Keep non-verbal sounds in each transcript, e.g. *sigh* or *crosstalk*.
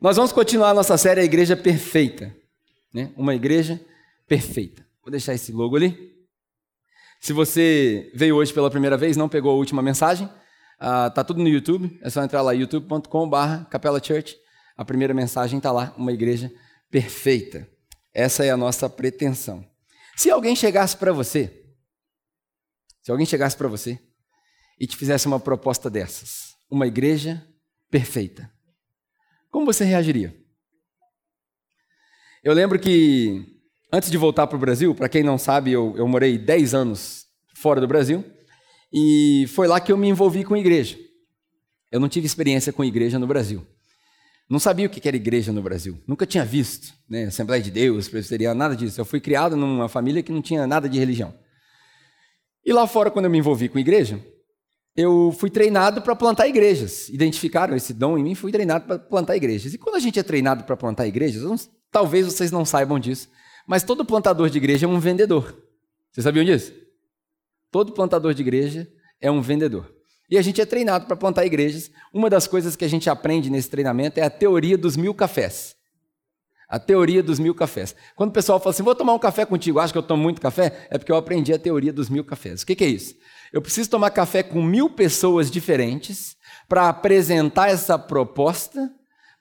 Nós vamos continuar a nossa série A Igreja Perfeita. Né? Uma igreja perfeita. Vou deixar esse logo ali. Se você veio hoje pela primeira vez, não pegou a última mensagem, uh, tá tudo no YouTube. É só entrar lá, youtube.com.br Capela Church. A primeira mensagem está lá, uma igreja perfeita. Essa é a nossa pretensão. Se alguém chegasse para você, se alguém chegasse para você e te fizesse uma proposta dessas, uma igreja perfeita, como você reagiria? Eu lembro que antes de voltar para o Brasil, para quem não sabe, eu, eu morei 10 anos fora do Brasil e foi lá que eu me envolvi com igreja. Eu não tive experiência com igreja no Brasil. Não sabia o que era igreja no Brasil. Nunca tinha visto, né? Assembleia de Deus, presbiteriano, nada disso. Eu fui criado numa família que não tinha nada de religião. E lá fora, quando eu me envolvi com igreja, eu fui treinado para plantar igrejas. Identificaram esse dom em mim, fui treinado para plantar igrejas. E quando a gente é treinado para plantar igrejas, não, talvez vocês não saibam disso, mas todo plantador de igreja é um vendedor. Vocês sabiam disso? Todo plantador de igreja é um vendedor. E a gente é treinado para plantar igrejas. Uma das coisas que a gente aprende nesse treinamento é a teoria dos mil cafés. A teoria dos mil cafés. Quando o pessoal fala assim, vou tomar um café contigo, acho que eu tomo muito café, é porque eu aprendi a teoria dos mil cafés. O que, que é isso? Eu preciso tomar café com mil pessoas diferentes para apresentar essa proposta,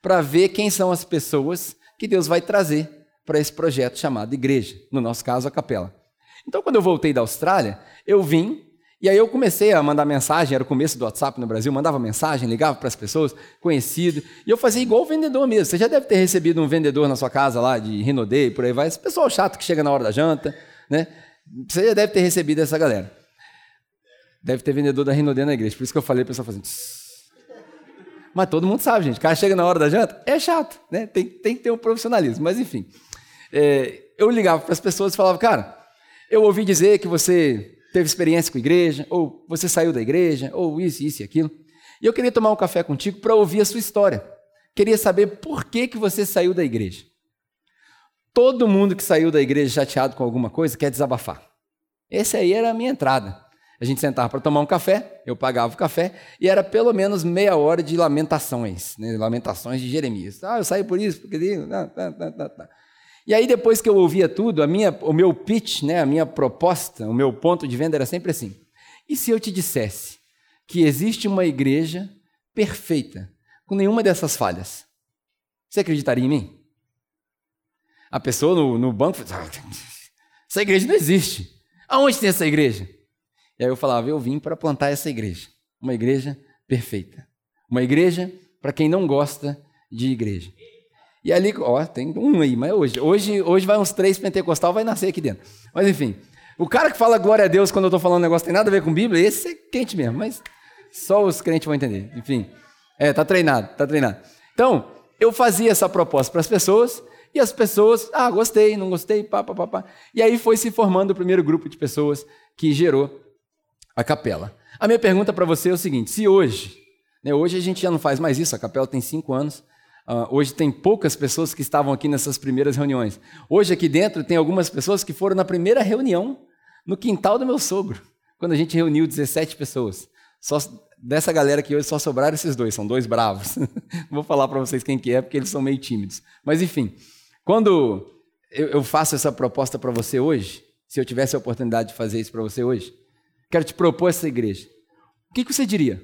para ver quem são as pessoas que Deus vai trazer para esse projeto chamado igreja, no nosso caso, a capela. Então, quando eu voltei da Austrália, eu vim e aí eu comecei a mandar mensagem, era o começo do WhatsApp no Brasil, mandava mensagem, ligava para as pessoas, conhecido, e eu fazia igual o vendedor mesmo. Você já deve ter recebido um vendedor na sua casa lá de Rinodê e por aí vai, esse pessoal chato que chega na hora da janta, né? Você já deve ter recebido essa galera. Deve ter vendedor da Rinodê na igreja, por isso que eu falei, o pessoal fazendo. Mas todo mundo sabe, gente. O cara chega na hora da janta, é chato, né? Tem, tem que ter um profissionalismo. Mas enfim, é, eu ligava para as pessoas e falava, cara, eu ouvi dizer que você teve experiência com a igreja, ou você saiu da igreja, ou isso, isso e aquilo. E eu queria tomar um café contigo para ouvir a sua história. Queria saber por que, que você saiu da igreja. Todo mundo que saiu da igreja chateado com alguma coisa quer desabafar. Essa aí era a minha entrada. A gente sentava para tomar um café, eu pagava o café, e era pelo menos meia hora de lamentações, né? lamentações de Jeremias. Ah, eu saí por isso, porque. Tá, tá, tá, tá. E aí, depois que eu ouvia tudo, a minha, o meu pitch, né, a minha proposta, o meu ponto de venda era sempre assim: e se eu te dissesse que existe uma igreja perfeita, com nenhuma dessas falhas? Você acreditaria em mim? A pessoa no, no banco falou: essa igreja não existe. Aonde tem essa igreja? E aí eu falava: eu vim para plantar essa igreja, uma igreja perfeita, uma igreja para quem não gosta de igreja. E ali, ó, tem um aí, mas hoje, hoje, hoje vai uns três pentecostal, vai nascer aqui dentro. Mas enfim, o cara que fala glória a Deus quando eu estou falando um negócio tem nada a ver com Bíblia, esse é quente mesmo, mas só os crentes vão entender. Enfim, é, tá treinado, tá treinado. Então, eu fazia essa proposta para as pessoas e as pessoas, ah, gostei, não gostei, pá, pá, pá, pá. E aí foi se formando o primeiro grupo de pessoas que gerou a capela. A minha pergunta para você é o seguinte: se hoje, né, hoje a gente já não faz mais isso, a capela tem cinco anos, Uh, hoje tem poucas pessoas que estavam aqui nessas primeiras reuniões. Hoje aqui dentro tem algumas pessoas que foram na primeira reunião no quintal do meu sogro, quando a gente reuniu 17 pessoas. Só dessa galera que hoje só sobraram esses dois, são dois bravos. *laughs* Vou falar para vocês quem que é, porque eles são meio tímidos. Mas enfim, quando eu faço essa proposta para você hoje, se eu tivesse a oportunidade de fazer isso para você hoje, quero te propor essa igreja. O que, você diria?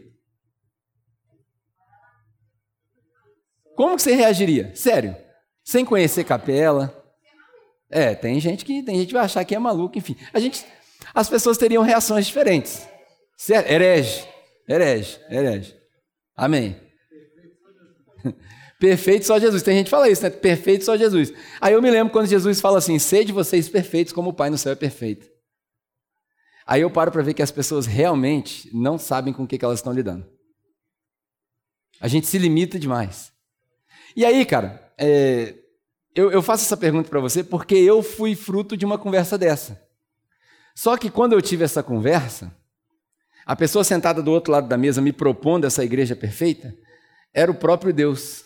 Como que você reagiria? Sério, sem conhecer capela. É, tem gente que tem gente que vai achar que é maluco, enfim. A gente, as pessoas teriam reações diferentes. Certo? Herege, herege, herege. Amém. *laughs* Perfeito só Jesus. Tem gente que fala isso, né? Perfeito só Jesus. Aí eu me lembro quando Jesus fala assim: sede vocês perfeitos como o Pai no céu é perfeito. Aí eu paro para ver que as pessoas realmente não sabem com o que elas estão lidando. A gente se limita demais. E aí, cara, é, eu, eu faço essa pergunta para você porque eu fui fruto de uma conversa dessa. Só que quando eu tive essa conversa, a pessoa sentada do outro lado da mesa me propondo essa igreja perfeita era o próprio Deus.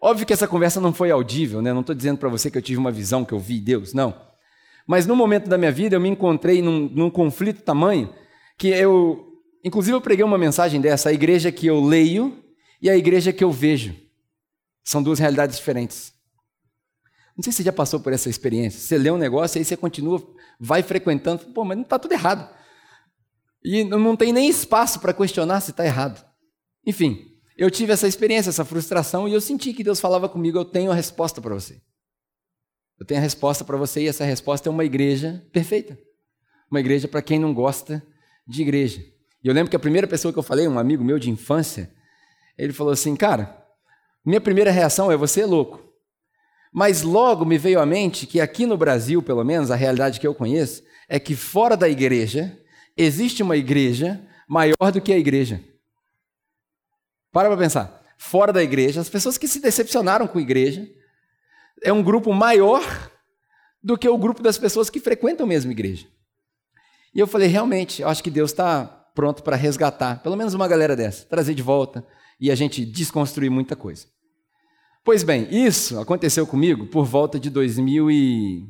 Óbvio que essa conversa não foi audível, né? Não estou dizendo para você que eu tive uma visão, que eu vi Deus, não. Mas no momento da minha vida eu me encontrei num, num conflito tamanho que eu, inclusive, eu preguei uma mensagem dessa: a igreja que eu leio e a igreja que eu vejo. São duas realidades diferentes. Não sei se você já passou por essa experiência. Você lê um negócio e aí você continua, vai frequentando, pô, mas não está tudo errado. E não tem nem espaço para questionar se está errado. Enfim, eu tive essa experiência, essa frustração, e eu senti que Deus falava comigo: eu tenho a resposta para você. Eu tenho a resposta para você, e essa resposta é uma igreja perfeita. Uma igreja para quem não gosta de igreja. E eu lembro que a primeira pessoa que eu falei, um amigo meu de infância, ele falou assim: Cara, minha primeira reação é você é louco. Mas logo me veio à mente que aqui no Brasil, pelo menos, a realidade que eu conheço é que fora da igreja existe uma igreja maior do que a igreja. Para para pensar. Fora da igreja, as pessoas que se decepcionaram com a igreja é um grupo maior do que o grupo das pessoas que frequentam a mesma igreja. E eu falei, realmente, eu acho que Deus está pronto para resgatar, pelo menos uma galera dessa, trazer de volta e a gente desconstruir muita coisa. Pois bem, isso aconteceu comigo por volta de 2000 e...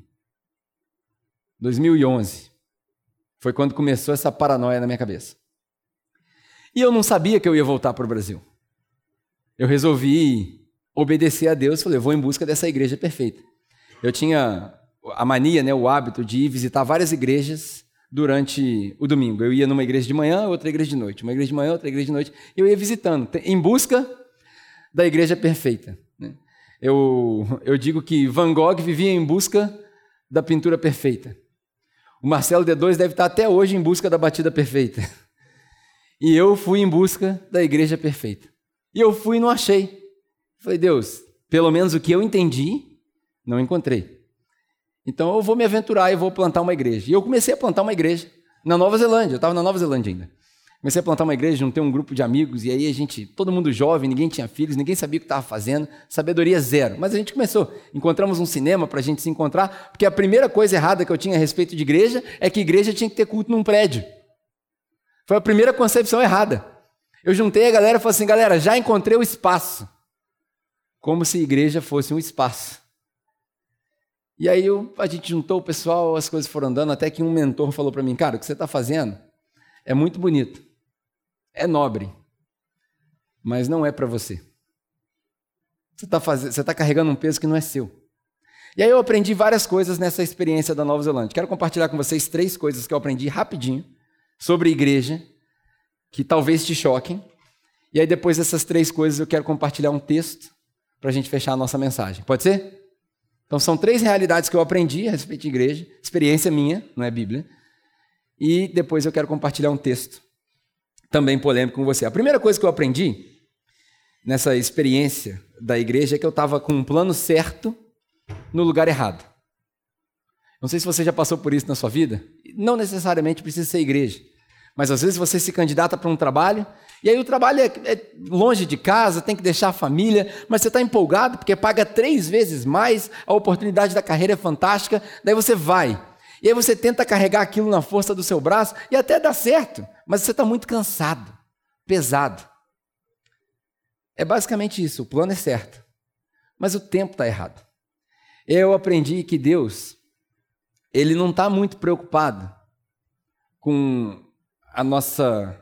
2011. Foi quando começou essa paranoia na minha cabeça. E eu não sabia que eu ia voltar para o Brasil. Eu resolvi obedecer a Deus, falei, vou em busca dessa igreja perfeita. Eu tinha a mania, né, o hábito de ir visitar várias igrejas durante o domingo. Eu ia numa igreja de manhã, outra igreja de noite, uma igreja de manhã, outra igreja de noite. Eu ia visitando, em busca da igreja perfeita. Né? Eu, eu digo que Van Gogh vivia em busca da pintura perfeita. O Marcelo D2 deve estar até hoje em busca da batida perfeita. E eu fui em busca da igreja perfeita. E eu fui e não achei. Falei, Deus, pelo menos o que eu entendi, não encontrei. Então eu vou me aventurar e vou plantar uma igreja. E eu comecei a plantar uma igreja na Nova Zelândia. Eu estava na Nova Zelândia ainda. Comecei a plantar uma igreja, juntei um grupo de amigos, e aí a gente, todo mundo jovem, ninguém tinha filhos, ninguém sabia o que estava fazendo, sabedoria zero. Mas a gente começou. Encontramos um cinema para a gente se encontrar, porque a primeira coisa errada que eu tinha a respeito de igreja é que igreja tinha que ter culto num prédio. Foi a primeira concepção errada. Eu juntei a galera e falei assim: galera, já encontrei o espaço. Como se igreja fosse um espaço. E aí eu, a gente juntou o pessoal, as coisas foram andando, até que um mentor falou para mim: cara, o que você está fazendo é muito bonito, é nobre, mas não é para você. Você está tá carregando um peso que não é seu. E aí eu aprendi várias coisas nessa experiência da Nova Zelândia. Quero compartilhar com vocês três coisas que eu aprendi rapidinho sobre igreja, que talvez te choquem. E aí depois dessas três coisas eu quero compartilhar um texto para a gente fechar a nossa mensagem. Pode ser? Então são três realidades que eu aprendi a respeito de igreja, experiência minha, não é Bíblia. E depois eu quero compartilhar um texto também polêmico com você. A primeira coisa que eu aprendi nessa experiência da igreja é que eu estava com um plano certo no lugar errado. Não sei se você já passou por isso na sua vida. Não necessariamente precisa ser igreja. Mas às vezes você se candidata para um trabalho, e aí o trabalho é, é, longe de casa, tem que deixar a família, mas você está empolgado porque paga três vezes mais, a oportunidade da carreira é fantástica, daí você vai. E aí você tenta carregar aquilo na força do seu braço e até dá certo, mas você está muito cansado, pesado. É basicamente isso, o plano é certo, mas o tempo está errado. Eu aprendi que Deus, Ele não está muito preocupado com a nossa,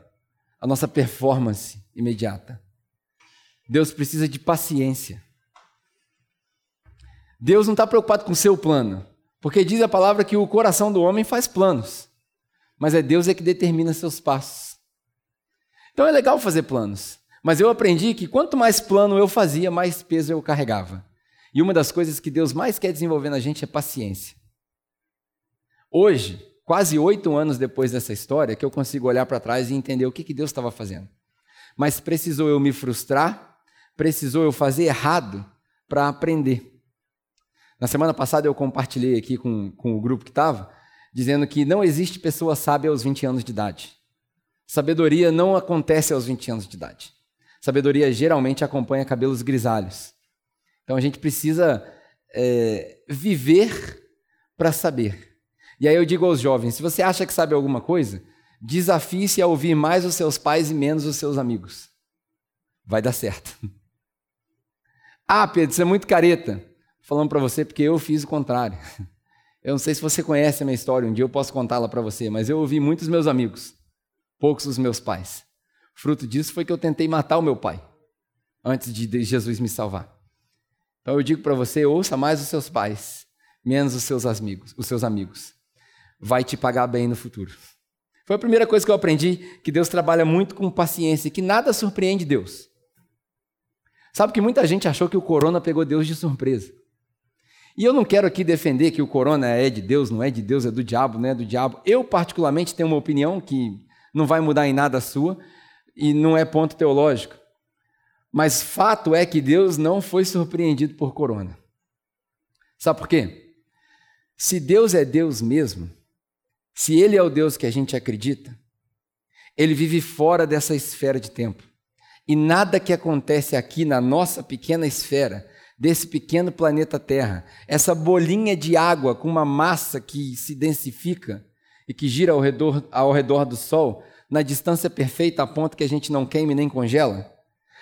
a nossa performance imediata. Deus precisa de paciência. Deus não está preocupado com o seu plano. Porque diz a palavra que o coração do homem faz planos, mas é Deus é que determina seus passos. Então é legal fazer planos, mas eu aprendi que quanto mais plano eu fazia, mais peso eu carregava. E uma das coisas que Deus mais quer desenvolver na gente é paciência. Hoje, quase oito anos depois dessa história, que eu consigo olhar para trás e entender o que, que Deus estava fazendo. Mas precisou eu me frustrar, precisou eu fazer errado para aprender. Na semana passada eu compartilhei aqui com, com o grupo que estava, dizendo que não existe pessoa sábia aos 20 anos de idade. Sabedoria não acontece aos 20 anos de idade. Sabedoria geralmente acompanha cabelos grisalhos. Então a gente precisa é, viver para saber. E aí eu digo aos jovens: se você acha que sabe alguma coisa, desafie-se a ouvir mais os seus pais e menos os seus amigos. Vai dar certo. *laughs* ah, Pedro, você é muito careta falando para você porque eu fiz o contrário. *laughs* Eu não sei se você conhece a minha história, um dia eu posso contá-la para você, mas eu ouvi muitos meus amigos, poucos os meus pais. Fruto disso foi que eu tentei matar o meu pai antes de Jesus me salvar. Então eu digo para você, ouça mais os seus pais, menos os seus amigos, os seus amigos. Vai te pagar bem no futuro. Foi a primeira coisa que eu aprendi, que Deus trabalha muito com paciência, que nada surpreende Deus. Sabe que muita gente achou que o corona pegou Deus de surpresa. E eu não quero aqui defender que o corona é de Deus, não é de Deus, é do diabo, não é do diabo. Eu, particularmente, tenho uma opinião que não vai mudar em nada a sua e não é ponto teológico. Mas fato é que Deus não foi surpreendido por corona. Sabe por quê? Se Deus é Deus mesmo, se Ele é o Deus que a gente acredita, Ele vive fora dessa esfera de tempo. E nada que acontece aqui na nossa pequena esfera, desse pequeno planeta Terra, essa bolinha de água com uma massa que se densifica e que gira ao redor, ao redor do Sol, na distância perfeita a ponto que a gente não queime nem congela,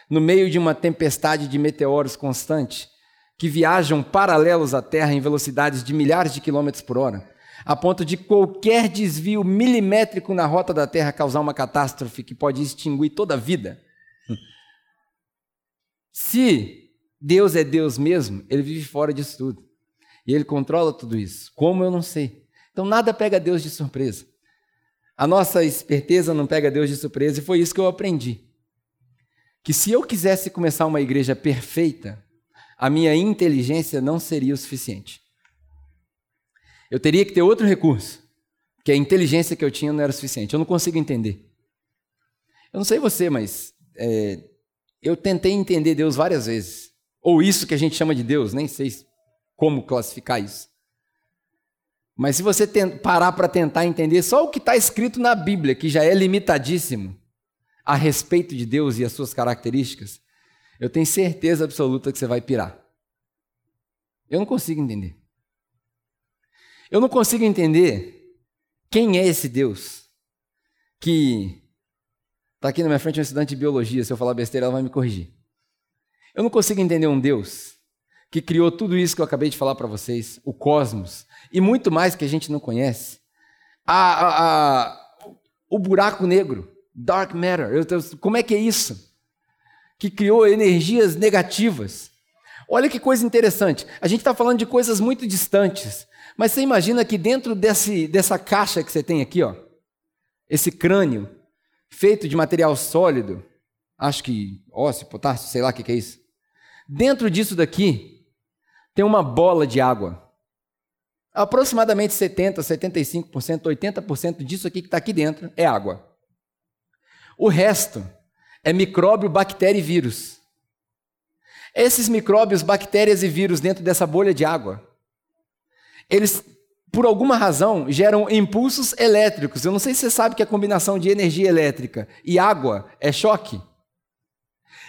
no meio de uma tempestade de meteoros constante, que viajam paralelos à Terra em velocidades de milhares de quilômetros por hora a ponto de qualquer desvio milimétrico na rota da Terra causar uma catástrofe que pode extinguir toda a vida. Se Deus é Deus mesmo, ele vive fora disso tudo. E ele controla tudo isso. Como eu não sei. Então nada pega Deus de surpresa. A nossa esperteza não pega Deus de surpresa, e foi isso que eu aprendi. Que se eu quisesse começar uma igreja perfeita, a minha inteligência não seria o suficiente. Eu teria que ter outro recurso, que a inteligência que eu tinha não era suficiente. Eu não consigo entender. Eu não sei você, mas é, eu tentei entender Deus várias vezes. Ou isso que a gente chama de Deus, nem sei como classificar isso. Mas se você parar para tentar entender só o que está escrito na Bíblia, que já é limitadíssimo a respeito de Deus e as suas características, eu tenho certeza absoluta que você vai pirar. Eu não consigo entender. Eu não consigo entender quem é esse Deus que está aqui na minha frente um estudante de biologia. Se eu falar besteira, ela vai me corrigir. Eu não consigo entender um Deus que criou tudo isso que eu acabei de falar para vocês, o cosmos, e muito mais que a gente não conhece. A, a, a, o buraco negro, dark matter, eu, como é que é isso? Que criou energias negativas. Olha que coisa interessante. A gente está falando de coisas muito distantes, mas você imagina que dentro desse, dessa caixa que você tem aqui, ó, esse crânio, feito de material sólido, acho que ósseo, potássio, sei lá o que, que é isso. Dentro disso daqui tem uma bola de água. Aproximadamente 70%, 75%, 80% disso aqui que está aqui dentro é água. O resto é micróbio, bactéria e vírus. Esses micróbios, bactérias e vírus dentro dessa bolha de água eles, por alguma razão, geram impulsos elétricos. Eu não sei se você sabe que a combinação de energia elétrica e água é choque.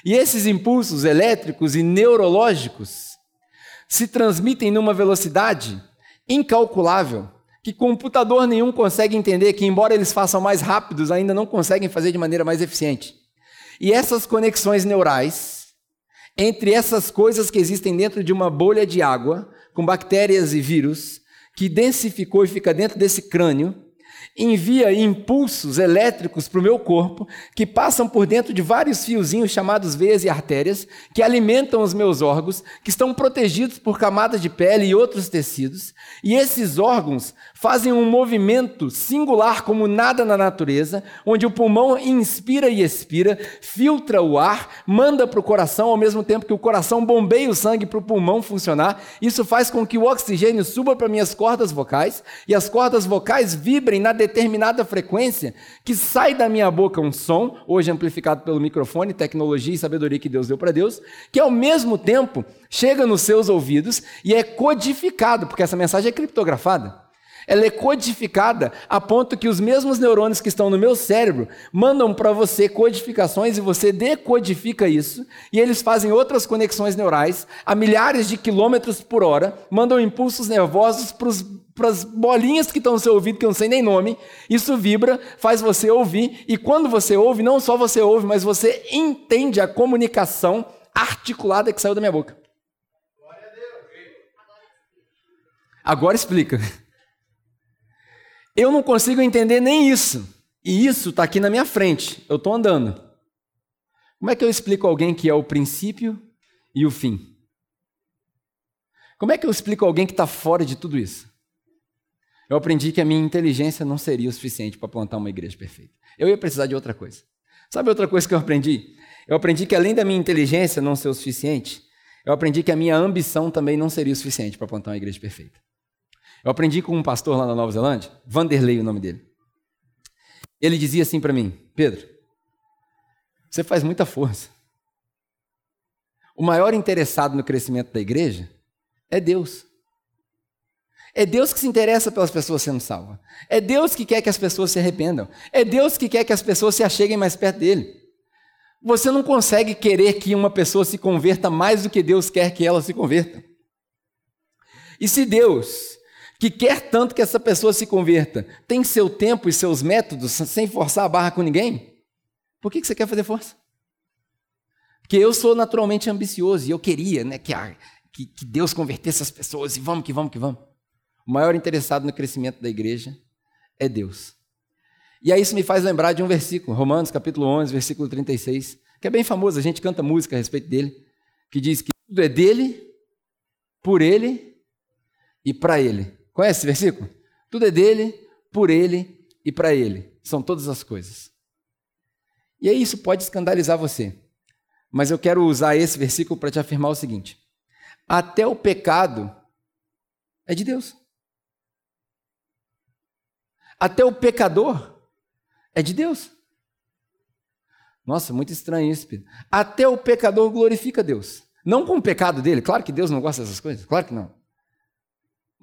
E esses impulsos elétricos e neurológicos se transmitem numa velocidade incalculável, que computador nenhum consegue entender, que embora eles façam mais rápidos, ainda não conseguem fazer de maneira mais eficiente. E essas conexões neurais, entre essas coisas que existem dentro de uma bolha de água, com bactérias e vírus, que densificou e fica dentro desse crânio, envia impulsos elétricos para o meu corpo que passam por dentro de vários fiozinhos chamados veias e artérias que alimentam os meus órgãos, que estão protegidos por camadas de pele e outros tecidos, e esses órgãos fazem um movimento singular como nada na natureza, onde o pulmão inspira e expira, filtra o ar, manda para o coração ao mesmo tempo que o coração bombeia o sangue para o pulmão funcionar. Isso faz com que o oxigênio suba para minhas cordas vocais e as cordas vocais vibrem na determinada frequência que sai da minha boca um som, hoje amplificado pelo microfone, tecnologia e sabedoria que Deus deu para Deus, que ao mesmo tempo chega nos seus ouvidos e é codificado, porque essa mensagem é criptografada. Ela é codificada a ponto que os mesmos neurônios que estão no meu cérebro mandam para você codificações e você decodifica isso, e eles fazem outras conexões neurais a milhares de quilômetros por hora, mandam impulsos nervosos para as bolinhas que estão no seu ouvido, que eu não sei nem nome, isso vibra, faz você ouvir, e quando você ouve, não só você ouve, mas você entende a comunicação articulada que saiu da minha boca. Agora explica. Eu não consigo entender nem isso. E isso está aqui na minha frente. Eu estou andando. Como é que eu explico a alguém que é o princípio e o fim? Como é que eu explico a alguém que está fora de tudo isso? Eu aprendi que a minha inteligência não seria o suficiente para plantar uma igreja perfeita. Eu ia precisar de outra coisa. Sabe outra coisa que eu aprendi? Eu aprendi que além da minha inteligência não ser o suficiente, eu aprendi que a minha ambição também não seria o suficiente para plantar uma igreja perfeita. Eu aprendi com um pastor lá na Nova Zelândia, Vanderlei, o nome dele. Ele dizia assim para mim: Pedro, você faz muita força. O maior interessado no crescimento da igreja é Deus. É Deus que se interessa pelas pessoas sendo salvas. É Deus que quer que as pessoas se arrependam. É Deus que quer que as pessoas se acheguem mais perto dele. Você não consegue querer que uma pessoa se converta mais do que Deus quer que ela se converta. E se Deus, que quer tanto que essa pessoa se converta, tem seu tempo e seus métodos sem forçar a barra com ninguém, por que você quer fazer força? Porque eu sou naturalmente ambicioso e eu queria né, que, a, que, que Deus convertesse as pessoas e vamos que vamos que vamos. O maior interessado no crescimento da igreja é Deus. E aí isso me faz lembrar de um versículo, Romanos capítulo 11, versículo 36, que é bem famoso, a gente canta música a respeito dele, que diz que tudo é dele, por ele e para ele. Conhece esse versículo? Tudo é dele, por ele e para ele. São todas as coisas. E aí isso pode escandalizar você. Mas eu quero usar esse versículo para te afirmar o seguinte: até o pecado é de Deus. Até o pecador é de Deus. Nossa, muito estranho isso, Pedro. Até o pecador glorifica Deus. Não com o pecado dele, claro que Deus não gosta dessas coisas, claro que não.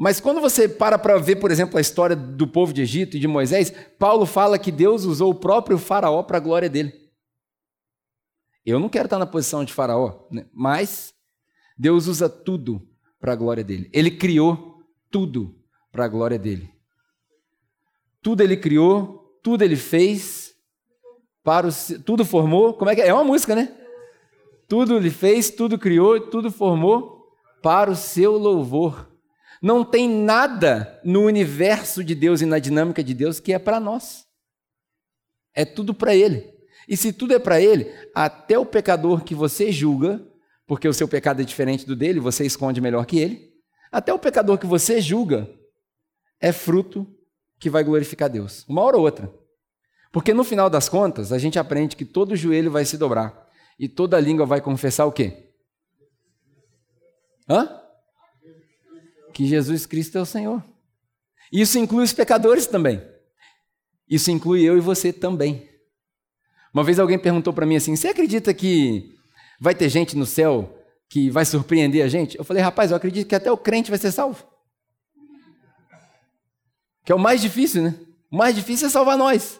Mas quando você para para ver, por exemplo, a história do povo de Egito e de Moisés, Paulo fala que Deus usou o próprio Faraó para a glória dele. Eu não quero estar na posição de Faraó, né? mas Deus usa tudo para a glória dele. Ele criou tudo para a glória dele. Tudo ele criou, tudo ele fez, para o, tudo formou. Como é que é? É uma música, né? Tudo ele fez, tudo criou, tudo formou para o seu louvor. Não tem nada no universo de Deus e na dinâmica de Deus que é para nós. É tudo para Ele. E se tudo é para ele, até o pecador que você julga, porque o seu pecado é diferente do dele, você esconde melhor que ele, até o pecador que você julga é fruto que vai glorificar Deus, uma hora ou outra. Porque no final das contas, a gente aprende que todo joelho vai se dobrar e toda língua vai confessar o quê? Hã? Que Jesus Cristo é o Senhor. Isso inclui os pecadores também. Isso inclui eu e você também. Uma vez alguém perguntou para mim assim: Você acredita que vai ter gente no céu que vai surpreender a gente? Eu falei: Rapaz, eu acredito que até o crente vai ser salvo. Que é o mais difícil, né? O mais difícil é salvar nós,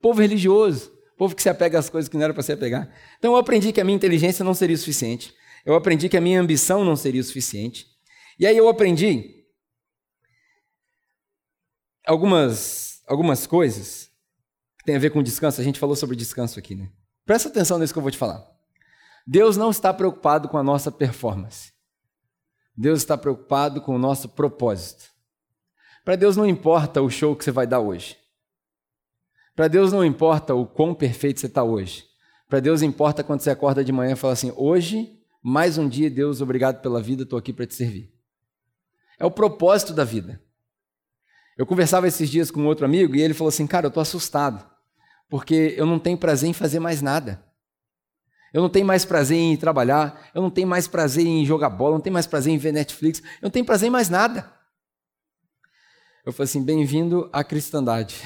povo religioso, povo que se apega às coisas que não era para se apegar. Então eu aprendi que a minha inteligência não seria o suficiente. Eu aprendi que a minha ambição não seria o suficiente. E aí eu aprendi algumas, algumas coisas que tem a ver com descanso. A gente falou sobre descanso aqui, né? Presta atenção nisso que eu vou te falar. Deus não está preocupado com a nossa performance. Deus está preocupado com o nosso propósito. Para Deus não importa o show que você vai dar hoje. Para Deus não importa o quão perfeito você está hoje. Para Deus importa quando você acorda de manhã e fala assim: hoje, mais um dia, Deus, obrigado pela vida, estou aqui para te servir. É o propósito da vida. Eu conversava esses dias com outro amigo e ele falou assim: cara, eu estou assustado porque eu não tenho prazer em fazer mais nada. Eu não tenho mais prazer em trabalhar, eu não tenho mais prazer em jogar bola, eu não tenho mais prazer em ver Netflix, eu não tenho prazer em mais nada. Eu falei assim: bem-vindo à cristandade.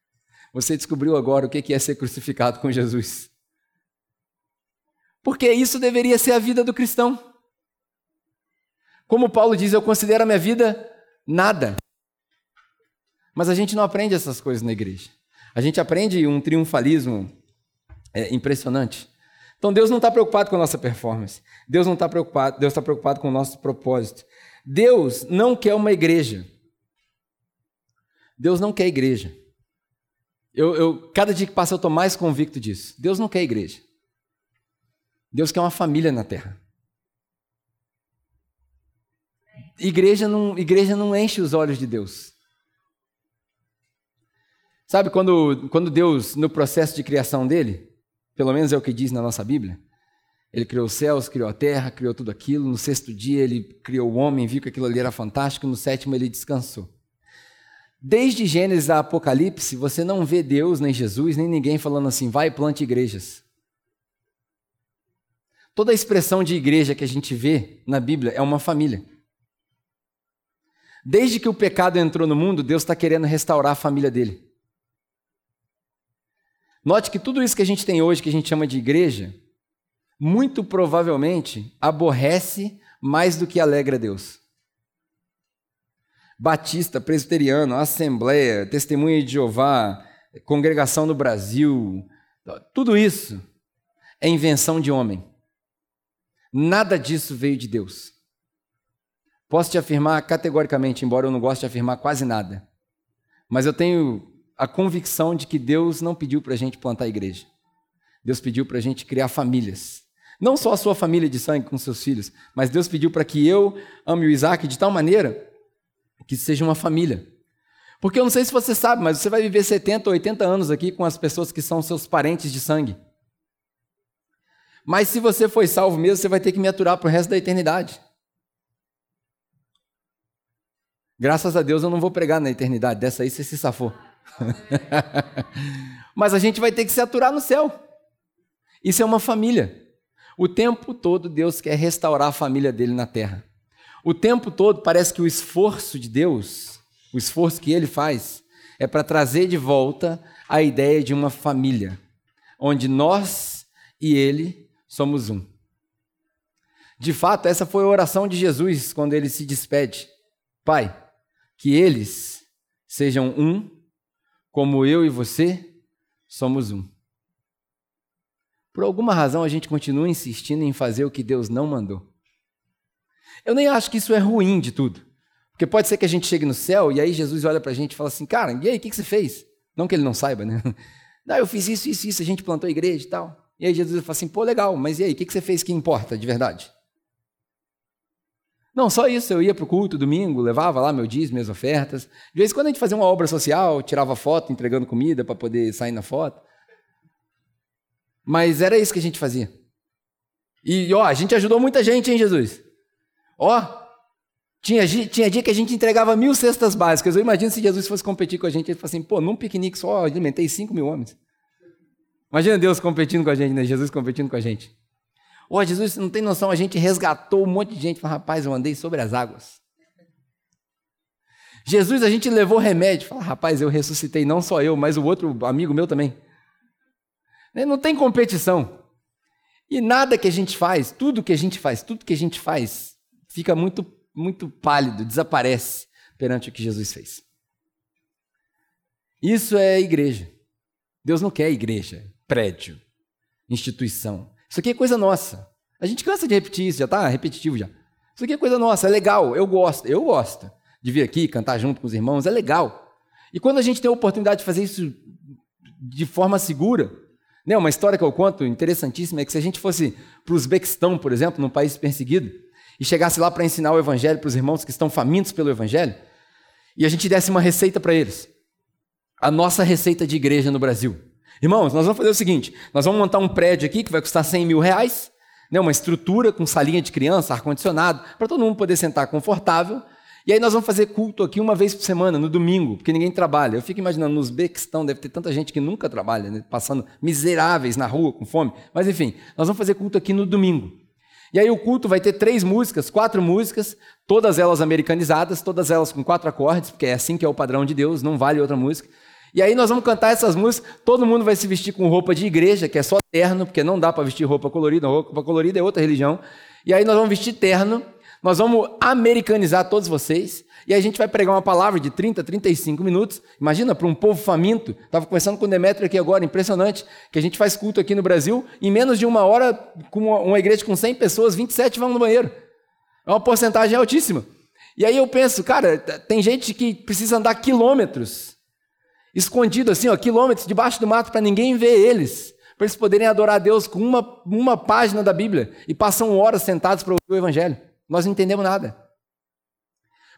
*laughs* Você descobriu agora o que é ser crucificado com Jesus. Porque isso deveria ser a vida do cristão. Como Paulo diz, eu considero a minha vida nada. Mas a gente não aprende essas coisas na igreja. A gente aprende um triunfalismo é, impressionante. Então Deus não está preocupado com a nossa performance. Deus não está preocupado. Deus está preocupado com o nosso propósito. Deus não quer uma igreja. Deus não quer igreja. Eu, eu, cada dia que passa eu estou mais convicto disso. Deus não quer igreja. Deus quer uma família na terra. Igreja não, igreja não enche os olhos de Deus. Sabe quando, quando Deus, no processo de criação dele, pelo menos é o que diz na nossa Bíblia, Ele criou os céus, criou a terra, criou tudo aquilo. No sexto dia, ele criou o homem, viu que aquilo ali era fantástico. No sétimo, ele descansou. Desde Gênesis a Apocalipse, você não vê Deus, nem Jesus, nem ninguém falando assim, vai e plante igrejas. Toda a expressão de igreja que a gente vê na Bíblia é uma família. Desde que o pecado entrou no mundo, Deus está querendo restaurar a família dele. Note que tudo isso que a gente tem hoje, que a gente chama de igreja, muito provavelmente aborrece mais do que alegra Deus batista, presbiteriano, assembleia, testemunha de Jeová, congregação no Brasil, tudo isso é invenção de homem. Nada disso veio de Deus. Posso te afirmar categoricamente, embora eu não goste de afirmar quase nada, mas eu tenho a convicção de que Deus não pediu para a gente plantar igreja. Deus pediu para a gente criar famílias. Não só a sua família de sangue com seus filhos, mas Deus pediu para que eu ame o Isaac de tal maneira que seja uma família. Porque eu não sei se você sabe, mas você vai viver 70, 80 anos aqui com as pessoas que são seus parentes de sangue. Mas se você foi salvo mesmo, você vai ter que me aturar para o resto da eternidade. Graças a Deus eu não vou pregar na eternidade, dessa aí você se safou. *laughs* Mas a gente vai ter que se aturar no céu. Isso é uma família. O tempo todo Deus quer restaurar a família dele na terra. O tempo todo parece que o esforço de Deus, o esforço que ele faz, é para trazer de volta a ideia de uma família, onde nós e ele somos um. De fato, essa foi a oração de Jesus quando ele se despede. Pai, que eles sejam um, como eu e você somos um. Por alguma razão a gente continua insistindo em fazer o que Deus não mandou. Eu nem acho que isso é ruim de tudo. Porque pode ser que a gente chegue no céu e aí Jesus olha para a gente e fala assim: Cara, e aí, o que, que você fez? Não que ele não saiba, né? Não, *laughs* eu fiz isso, isso, isso, a gente plantou a igreja e tal. E aí Jesus fala assim: Pô, legal, mas e aí, o que, que você fez que importa de verdade? Não, só isso, eu ia para o culto domingo, levava lá meu dízimo, minhas ofertas. De vez em quando a gente fazia uma obra social, tirava foto entregando comida para poder sair na foto. Mas era isso que a gente fazia. E ó, a gente ajudou muita gente, hein, Jesus? Ó, tinha, tinha dia que a gente entregava mil cestas básicas. Eu imagino se Jesus fosse competir com a gente, ele falasse assim, pô, num piquenique só alimentei cinco mil homens. Imagina Deus competindo com a gente, né? Jesus competindo com a gente. Ó, Jesus, não tem noção, a gente resgatou um monte de gente. Fala, rapaz, eu andei sobre as águas. Jesus, a gente levou remédio. Fala, rapaz, eu ressuscitei não só eu, mas o outro amigo meu também. Né, não tem competição. E nada que a gente faz, tudo que a gente faz, tudo que a gente faz, fica muito, muito pálido, desaparece perante o que Jesus fez. Isso é igreja. Deus não quer igreja, prédio, instituição. Isso aqui é coisa nossa. A gente cansa de repetir isso, já está repetitivo já. Isso aqui é coisa nossa, é legal, eu gosto, eu gosto de vir aqui cantar junto com os irmãos, é legal. E quando a gente tem a oportunidade de fazer isso de forma segura, né, uma história que eu conto interessantíssima é que se a gente fosse para o Uzbequistão, por exemplo, num país perseguido, e chegasse lá para ensinar o evangelho para os irmãos que estão famintos pelo evangelho, e a gente desse uma receita para eles. A nossa receita de igreja no Brasil. Irmãos, nós vamos fazer o seguinte: nós vamos montar um prédio aqui que vai custar 100 mil reais, né, uma estrutura com salinha de criança, ar-condicionado, para todo mundo poder sentar confortável. E aí nós vamos fazer culto aqui uma vez por semana, no domingo, porque ninguém trabalha. Eu fico imaginando, nos Bequistão deve ter tanta gente que nunca trabalha, né, passando miseráveis na rua com fome. Mas enfim, nós vamos fazer culto aqui no domingo. E aí o culto vai ter três músicas, quatro músicas, todas elas americanizadas, todas elas com quatro acordes, porque é assim que é o padrão de Deus, não vale outra música. E aí nós vamos cantar essas músicas, todo mundo vai se vestir com roupa de igreja, que é só terno, porque não dá para vestir roupa colorida, roupa colorida é outra religião. E aí nós vamos vestir terno, nós vamos americanizar todos vocês, e a gente vai pregar uma palavra de 30, 35 minutos. Imagina, para um povo faminto. Estava conversando com o Demetrio aqui agora, impressionante, que a gente faz culto aqui no Brasil, em menos de uma hora, com uma igreja com 100 pessoas, 27 vão no banheiro. É uma porcentagem altíssima. E aí eu penso, cara, tem gente que precisa andar quilômetros, escondido assim, ó, quilômetros debaixo do mato para ninguém ver eles, para eles poderem adorar a Deus com uma, uma página da Bíblia e passam horas sentados para ouvir o Evangelho. Nós não entendemos nada.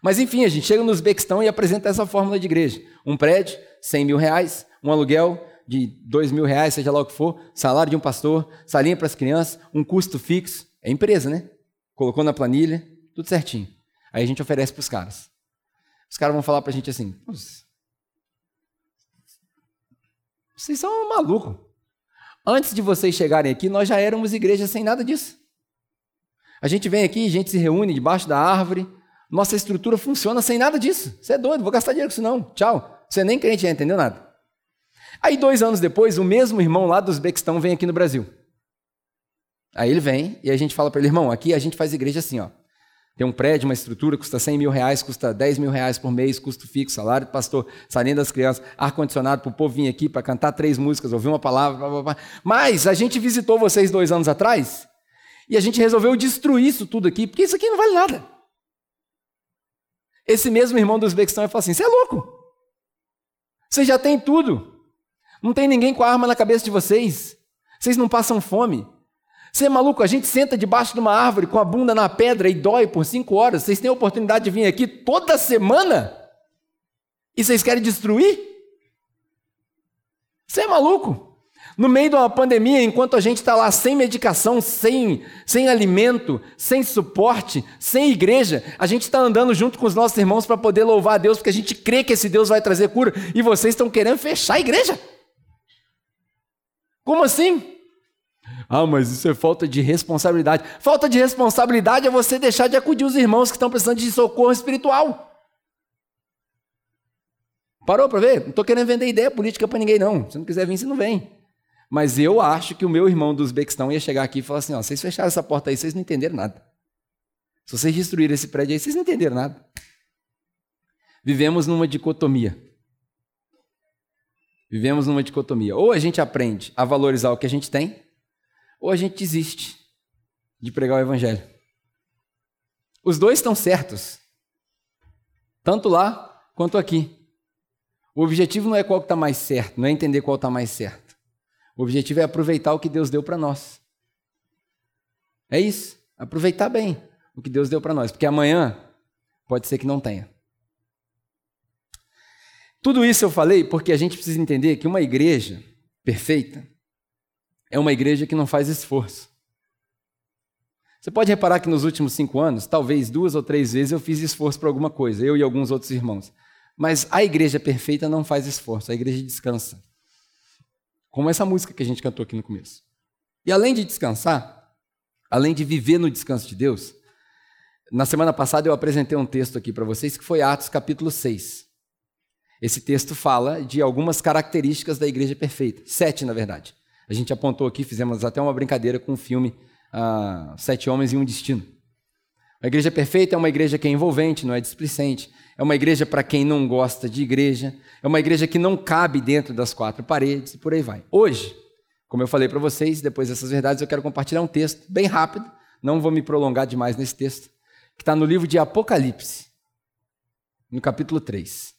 Mas enfim, a gente chega no Uzbequistão e apresenta essa fórmula de igreja. Um prédio, 100 mil reais, um aluguel de dois mil reais, seja lá o que for, salário de um pastor, salinha para as crianças, um custo fixo. É empresa, né? Colocou na planilha, tudo certinho. Aí a gente oferece para os caras. Os caras vão falar para a gente assim: vocês são malucos. Antes de vocês chegarem aqui, nós já éramos igreja sem nada disso. A gente vem aqui, a gente se reúne debaixo da árvore, nossa estrutura funciona sem nada disso. Você é doido, vou gastar dinheiro com isso não. Tchau. Você nem crente, já entendeu nada. Aí, dois anos depois, o mesmo irmão lá do Uzbequistão vem aqui no Brasil. Aí ele vem e a gente fala para ele, irmão, aqui a gente faz igreja assim, ó. Tem um prédio, uma estrutura, custa 100 mil reais, custa 10 mil reais por mês, custo fixo, salário do pastor, salinha das crianças, ar-condicionado para o povo vir aqui para cantar três músicas, ouvir uma palavra, blá, blá, blá. Mas a gente visitou vocês dois anos atrás e a gente resolveu destruir isso tudo aqui, porque isso aqui não vale nada. Esse mesmo irmão do Uzbequistão vai falar assim: você é louco. Vocês já têm tudo. Não tem ninguém com a arma na cabeça de vocês. Vocês não passam fome. Você é maluco? A gente senta debaixo de uma árvore com a bunda na pedra e dói por cinco horas. Vocês têm a oportunidade de vir aqui toda semana? E vocês querem destruir? Você é maluco? No meio de uma pandemia, enquanto a gente está lá sem medicação, sem, sem alimento, sem suporte, sem igreja, a gente está andando junto com os nossos irmãos para poder louvar a Deus, porque a gente crê que esse Deus vai trazer cura, e vocês estão querendo fechar a igreja. Como assim? Ah, mas isso é falta de responsabilidade. Falta de responsabilidade é você deixar de acudir os irmãos que estão precisando de socorro espiritual. Parou para ver? Não estou querendo vender ideia política para ninguém, não. Se não quiser vir, você não vem. Mas eu acho que o meu irmão do Uzbequistão ia chegar aqui e falar assim: ó, vocês fecharam essa porta aí, vocês não entenderam nada. Se vocês destruíram esse prédio aí, vocês não entenderam nada. Vivemos numa dicotomia. Vivemos numa dicotomia. Ou a gente aprende a valorizar o que a gente tem, ou a gente desiste de pregar o evangelho. Os dois estão certos. Tanto lá quanto aqui. O objetivo não é qual está mais certo, não é entender qual está mais certo. O objetivo é aproveitar o que Deus deu para nós. É isso. Aproveitar bem o que Deus deu para nós. Porque amanhã pode ser que não tenha. Tudo isso eu falei porque a gente precisa entender que uma igreja perfeita é uma igreja que não faz esforço. Você pode reparar que nos últimos cinco anos, talvez duas ou três vezes eu fiz esforço para alguma coisa, eu e alguns outros irmãos. Mas a igreja perfeita não faz esforço, a igreja descansa. Como essa música que a gente cantou aqui no começo. E além de descansar, além de viver no descanso de Deus, na semana passada eu apresentei um texto aqui para vocês que foi Atos capítulo 6. Esse texto fala de algumas características da igreja perfeita, sete na verdade. A gente apontou aqui, fizemos até uma brincadeira com o filme ah, Sete Homens e um Destino. A igreja perfeita é uma igreja que é envolvente, não é displicente. É uma igreja para quem não gosta de igreja. É uma igreja que não cabe dentro das quatro paredes e por aí vai. Hoje, como eu falei para vocês, depois dessas verdades, eu quero compartilhar um texto bem rápido. Não vou me prolongar demais nesse texto, que está no livro de Apocalipse, no capítulo 3.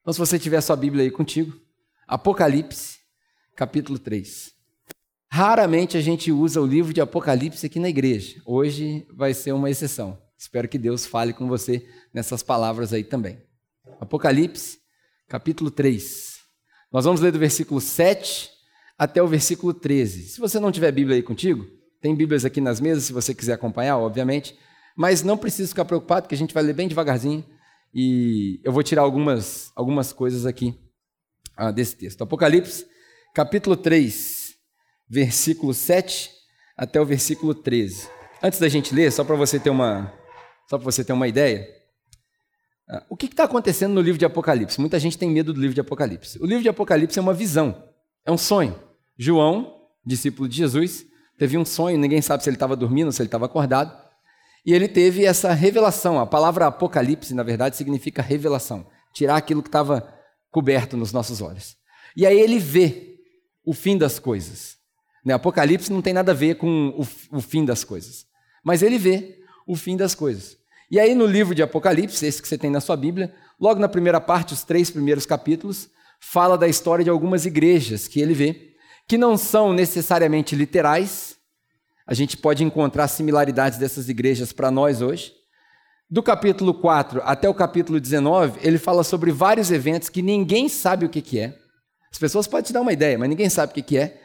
Então, se você tiver sua Bíblia aí contigo, Apocalipse, capítulo 3. Raramente a gente usa o livro de Apocalipse aqui na igreja. Hoje vai ser uma exceção. Espero que Deus fale com você nessas palavras aí também. Apocalipse, capítulo 3. Nós vamos ler do versículo 7 até o versículo 13. Se você não tiver Bíblia aí contigo, tem Bíblias aqui nas mesas, se você quiser acompanhar, obviamente. Mas não precisa ficar preocupado, que a gente vai ler bem devagarzinho. E eu vou tirar algumas, algumas coisas aqui ah, desse texto. Apocalipse, capítulo 3 versículo 7 até o versículo 13. Antes da gente ler, só para você ter uma, só para você ter uma ideia, ah, o que está acontecendo no livro de Apocalipse? Muita gente tem medo do livro de Apocalipse. O livro de Apocalipse é uma visão, é um sonho. João, discípulo de Jesus, teve um sonho, ninguém sabe se ele estava dormindo, se ele estava acordado, e ele teve essa revelação. A palavra Apocalipse, na verdade, significa revelação, tirar aquilo que estava coberto nos nossos olhos. E aí ele vê o fim das coisas. Né? Apocalipse não tem nada a ver com o, o fim das coisas. Mas ele vê o fim das coisas. E aí, no livro de Apocalipse, esse que você tem na sua Bíblia, logo na primeira parte, os três primeiros capítulos, fala da história de algumas igrejas que ele vê, que não são necessariamente literais. A gente pode encontrar similaridades dessas igrejas para nós hoje. Do capítulo 4 até o capítulo 19, ele fala sobre vários eventos que ninguém sabe o que, que é. As pessoas podem te dar uma ideia, mas ninguém sabe o que é.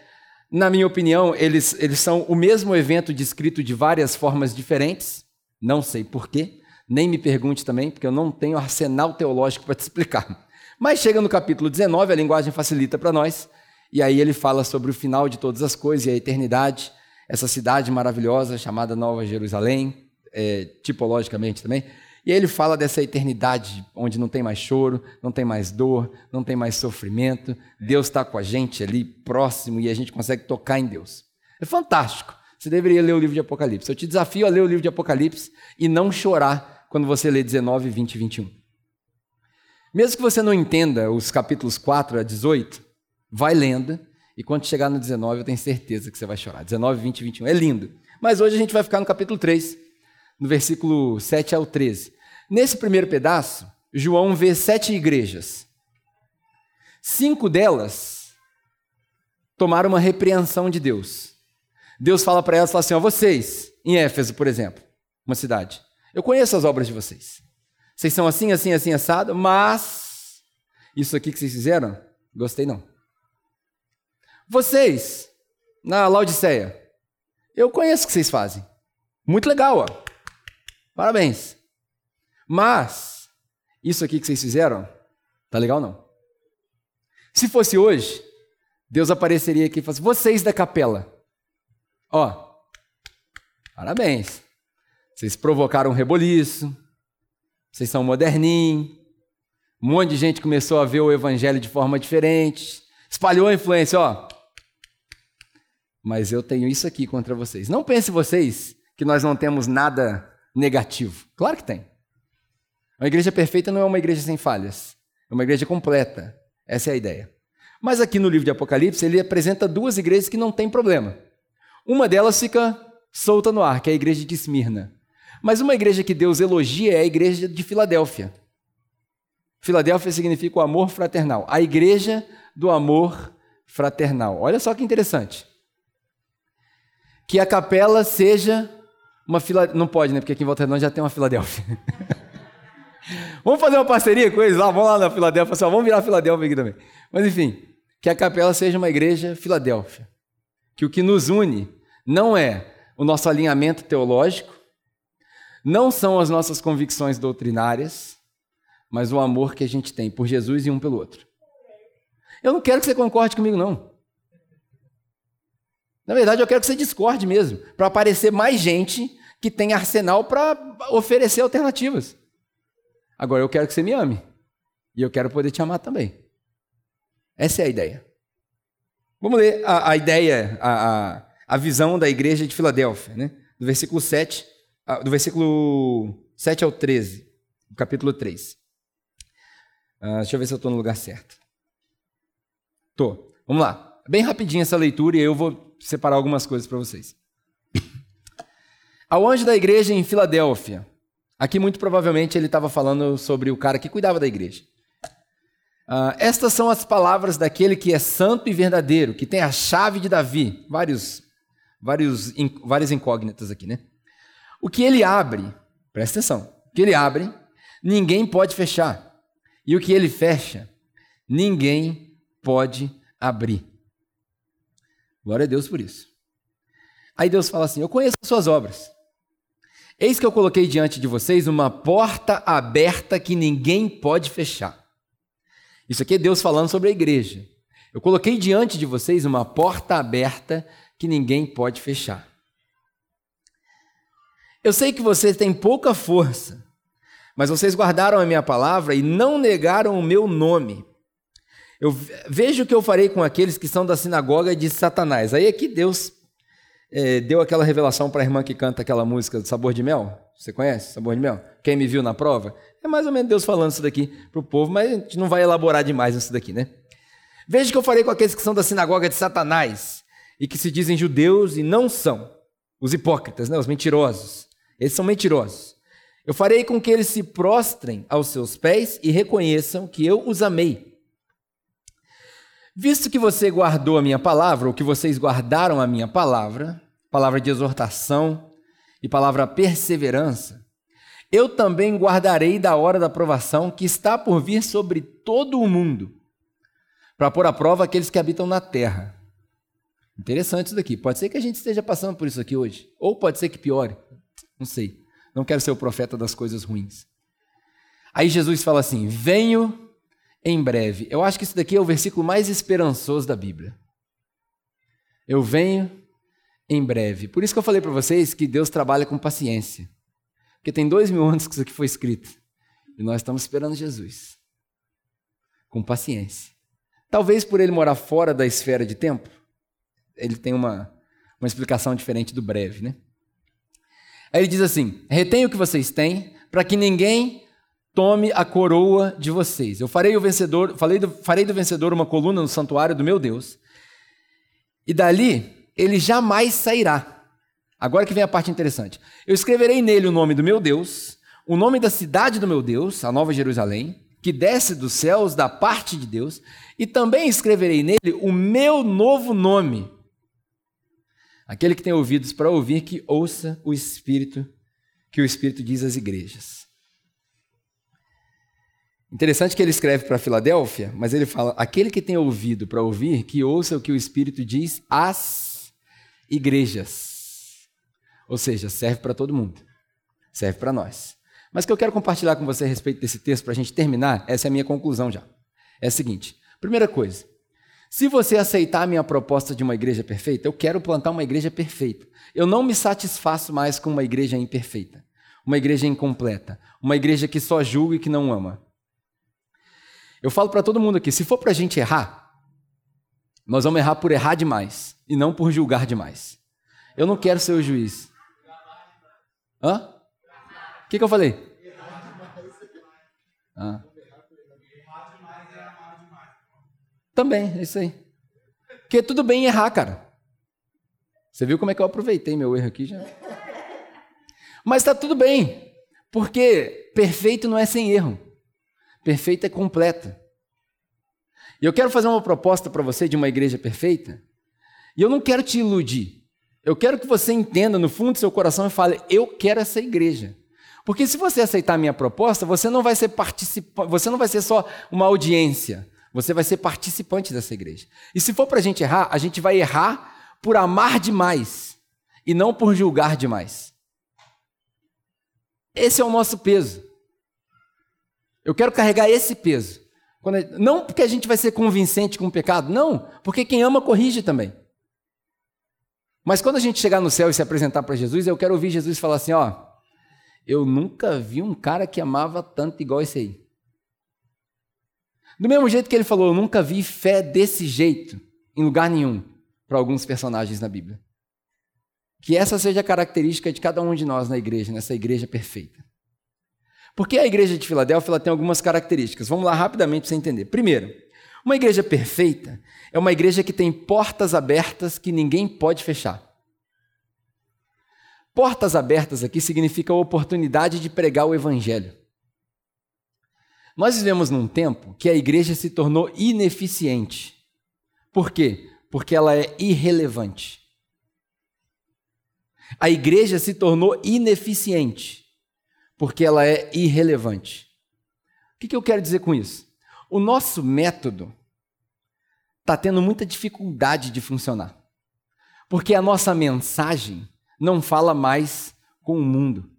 Na minha opinião, eles, eles são o mesmo evento descrito de várias formas diferentes. Não sei porquê. Nem me pergunte também, porque eu não tenho arsenal teológico para te explicar. Mas chega no capítulo 19, a linguagem facilita para nós, e aí ele fala sobre o final de todas as coisas e a eternidade, essa cidade maravilhosa chamada Nova Jerusalém, é, tipologicamente também. E aí ele fala dessa eternidade onde não tem mais choro, não tem mais dor, não tem mais sofrimento. Deus está com a gente ali próximo e a gente consegue tocar em Deus. É fantástico. Você deveria ler o livro de Apocalipse. Eu te desafio a ler o livro de Apocalipse e não chorar quando você lê 19, 20 e 21. Mesmo que você não entenda os capítulos 4 a 18, vai lendo e quando chegar no 19 eu tenho certeza que você vai chorar. 19, 20 e 21. É lindo. Mas hoje a gente vai ficar no capítulo 3, no versículo 7 ao 13. Nesse primeiro pedaço, João vê sete igrejas. Cinco delas tomaram uma repreensão de Deus. Deus fala para elas, fala assim, ó, vocês, em Éfeso, por exemplo, uma cidade, eu conheço as obras de vocês. Vocês são assim, assim, assim, assado, mas isso aqui que vocês fizeram, gostei não. Vocês, na Laodiceia, eu conheço o que vocês fazem. Muito legal, ó. Parabéns. Mas, isso aqui que vocês fizeram, tá legal não? Se fosse hoje, Deus apareceria aqui e falasse: vocês da capela, ó, parabéns. Vocês provocaram um reboliço, vocês são moderninhos, um monte de gente começou a ver o evangelho de forma diferente, espalhou a influência, ó. Mas eu tenho isso aqui contra vocês. Não pense vocês que nós não temos nada negativo. Claro que tem. Uma igreja perfeita não é uma igreja sem falhas, é uma igreja completa. Essa é a ideia. Mas aqui no livro de Apocalipse, ele apresenta duas igrejas que não tem problema. Uma delas fica solta no ar, que é a igreja de Esmirna. Mas uma igreja que Deus elogia é a igreja de Filadélfia. Filadélfia significa o amor fraternal. A igreja do amor fraternal. Olha só que interessante. Que a capela seja uma fila... Não pode, né? Porque aqui em Volta Redonda já tem uma Filadélfia. *laughs* vamos fazer uma parceria com eles lá, vamos lá na Filadélfia, pessoal, vamos virar Filadélfia aqui também. Mas enfim, que a capela seja uma igreja Filadélfia. Que o que nos une não é o nosso alinhamento teológico, não são as nossas convicções doutrinárias, mas o amor que a gente tem por Jesus e um pelo outro. Eu não quero que você concorde comigo, não. Na verdade, eu quero que você discorde mesmo, para aparecer mais gente que tem arsenal para oferecer alternativas. Agora, eu quero que você me ame. E eu quero poder te amar também. Essa é a ideia. Vamos ler a, a ideia, a, a, a, visão da igreja de Filadélfia, né? do versículo 7, do versículo 7 ao 13, do capítulo 3. Uh, ah, deixa eu ver se eu estou no lugar certo. Estou. Vamos lá. Bem rapidinho essa leitura e eu vou separar algumas coisas para vocês. *coughs* Ao anjo da igreja em Filadélfia, aqui muito provavelmente ele estava falando sobre o cara que cuidava da igreja. Uh, estas são as palavras daquele que é santo e verdadeiro, que tem a chave de Davi. Vários, vários, in, várias incógnitas aqui, né? O que ele abre, presta atenção, o que ele abre, ninguém pode fechar. E o que ele fecha, ninguém pode abrir. Glória a Deus por isso. Aí Deus fala assim: Eu conheço as suas obras. Eis que eu coloquei diante de vocês uma porta aberta que ninguém pode fechar. Isso aqui é Deus falando sobre a igreja. Eu coloquei diante de vocês uma porta aberta que ninguém pode fechar. Eu sei que vocês têm pouca força, mas vocês guardaram a minha palavra e não negaram o meu nome. Eu vejo o que eu farei com aqueles que são da sinagoga de Satanás. Aí é que Deus é, deu aquela revelação para a irmã que canta aquela música do Sabor de Mel. Você conhece Sabor de Mel? Quem me viu na prova? É mais ou menos Deus falando isso daqui para o povo, mas a gente não vai elaborar demais isso daqui, né? Veja que eu farei com aqueles que são da sinagoga de Satanás e que se dizem judeus e não são, os hipócritas, né? os mentirosos. Eles são mentirosos. Eu farei com que eles se prostrem aos seus pés e reconheçam que eu os amei. Visto que você guardou a minha palavra, ou que vocês guardaram a minha palavra, palavra de exortação e palavra perseverança, eu também guardarei da hora da provação que está por vir sobre todo o mundo, para pôr à prova aqueles que habitam na terra. Interessante isso daqui. Pode ser que a gente esteja passando por isso aqui hoje, ou pode ser que piore. Não sei. Não quero ser o profeta das coisas ruins. Aí Jesus fala assim: Venho em breve. Eu acho que isso daqui é o versículo mais esperançoso da Bíblia. Eu venho em breve. Por isso que eu falei para vocês que Deus trabalha com paciência. Porque tem dois mil anos que isso aqui foi escrito. E nós estamos esperando Jesus. Com paciência. Talvez por ele morar fora da esfera de tempo, ele tem uma, uma explicação diferente do breve, né? Aí ele diz assim: retenha o que vocês têm, para que ninguém tome a coroa de vocês. Eu farei o vencedor, falei do, farei do vencedor uma coluna no santuário do meu Deus, e dali ele jamais sairá. Agora que vem a parte interessante. Eu escreverei nele o nome do meu Deus, o nome da cidade do meu Deus, a Nova Jerusalém, que desce dos céus da parte de Deus, e também escreverei nele o meu novo nome. Aquele que tem ouvidos para ouvir, que ouça o Espírito, que o Espírito diz às igrejas. Interessante que ele escreve para Filadélfia, mas ele fala: aquele que tem ouvido para ouvir, que ouça o que o Espírito diz às igrejas. Ou seja, serve para todo mundo, serve para nós. Mas o que eu quero compartilhar com você a respeito desse texto, para a gente terminar, essa é a minha conclusão já. É a seguinte: primeira coisa, se você aceitar a minha proposta de uma igreja perfeita, eu quero plantar uma igreja perfeita. Eu não me satisfaço mais com uma igreja imperfeita, uma igreja incompleta, uma igreja que só julga e que não ama. Eu falo para todo mundo aqui: se for para a gente errar, nós vamos errar por errar demais e não por julgar demais. Eu não quero ser o juiz. Hã? O que, que eu falei? Ah. Também, é isso aí. Porque tudo bem errar, cara. Você viu como é que eu aproveitei meu erro aqui já? Mas está tudo bem, porque perfeito não é sem erro. Perfeito é completo. E eu quero fazer uma proposta para você de uma igreja perfeita. E eu não quero te iludir. Eu quero que você entenda no fundo do seu coração e fale: eu quero essa igreja. Porque se você aceitar a minha proposta, você não vai ser participante, você não vai ser só uma audiência. Você vai ser participante dessa igreja. E se for para a gente errar, a gente vai errar por amar demais e não por julgar demais. Esse é o nosso peso. Eu quero carregar esse peso. Não porque a gente vai ser convincente com o pecado, não, porque quem ama corrige também. Mas quando a gente chegar no céu e se apresentar para Jesus, eu quero ouvir Jesus falar assim: ó, eu nunca vi um cara que amava tanto igual esse aí. Do mesmo jeito que ele falou, eu nunca vi fé desse jeito em lugar nenhum para alguns personagens na Bíblia. Que essa seja a característica de cada um de nós na igreja, nessa igreja perfeita. Porque a igreja de Filadélfia ela tem algumas características. Vamos lá rapidamente para você entender. Primeiro, uma igreja perfeita é uma igreja que tem portas abertas que ninguém pode fechar. Portas abertas aqui significa a oportunidade de pregar o evangelho. Nós vivemos num tempo que a igreja se tornou ineficiente. Por quê? Porque ela é irrelevante. A igreja se tornou ineficiente porque ela é irrelevante. O que eu quero dizer com isso? O nosso método está tendo muita dificuldade de funcionar, porque a nossa mensagem não fala mais com o mundo.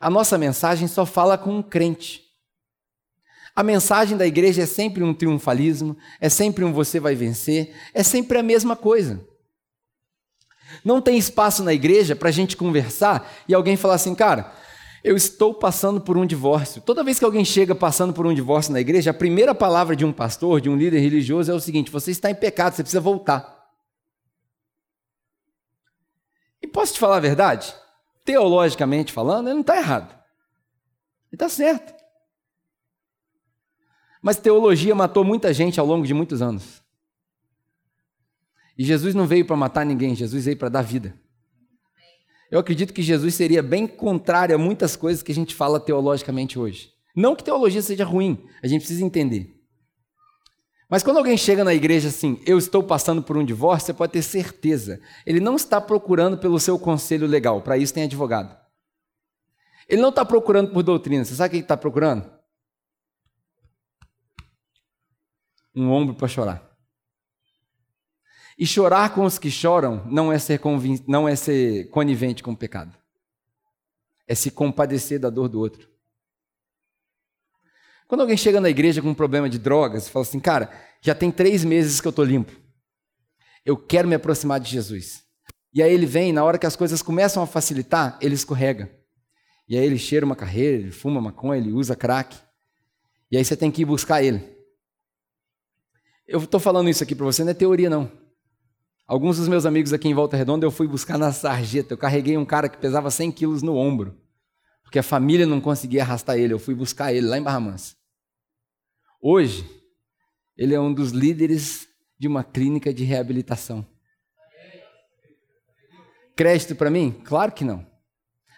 A nossa mensagem só fala com um crente. A mensagem da igreja é sempre um triunfalismo, é sempre um você vai vencer, é sempre a mesma coisa. Não tem espaço na igreja para a gente conversar e alguém falar assim, cara, eu estou passando por um divórcio. Toda vez que alguém chega passando por um divórcio na igreja, a primeira palavra de um pastor, de um líder religioso é o seguinte: você está em pecado, você precisa voltar. E posso te falar a verdade? Teologicamente falando, ele não está errado. Ele está certo. Mas teologia matou muita gente ao longo de muitos anos. E Jesus não veio para matar ninguém, Jesus veio para dar vida. Eu acredito que Jesus seria bem contrário a muitas coisas que a gente fala teologicamente hoje. Não que teologia seja ruim, a gente precisa entender. Mas quando alguém chega na igreja assim, eu estou passando por um divórcio, você pode ter certeza. Ele não está procurando pelo seu conselho legal, para isso tem advogado. Ele não está procurando por doutrina, você sabe o que ele está procurando? um ombro para chorar. E chorar com os que choram não é ser, convin... não é ser conivente com o pecado. É se compadecer da dor do outro. Quando alguém chega na igreja com um problema de drogas e fala assim, cara, já tem três meses que eu estou limpo. Eu quero me aproximar de Jesus. E aí ele vem, na hora que as coisas começam a facilitar, ele escorrega. E aí ele cheira uma carreira, ele fuma maconha, ele usa crack. E aí você tem que ir buscar ele. Eu estou falando isso aqui para você, não é teoria não. Alguns dos meus amigos aqui em Volta Redonda eu fui buscar na sarjeta. Eu carreguei um cara que pesava 100 quilos no ombro. Porque a família não conseguia arrastar ele. Eu fui buscar ele lá em Barra Mansa. Hoje, ele é um dos líderes de uma clínica de reabilitação. Crédito para mim? Claro que não.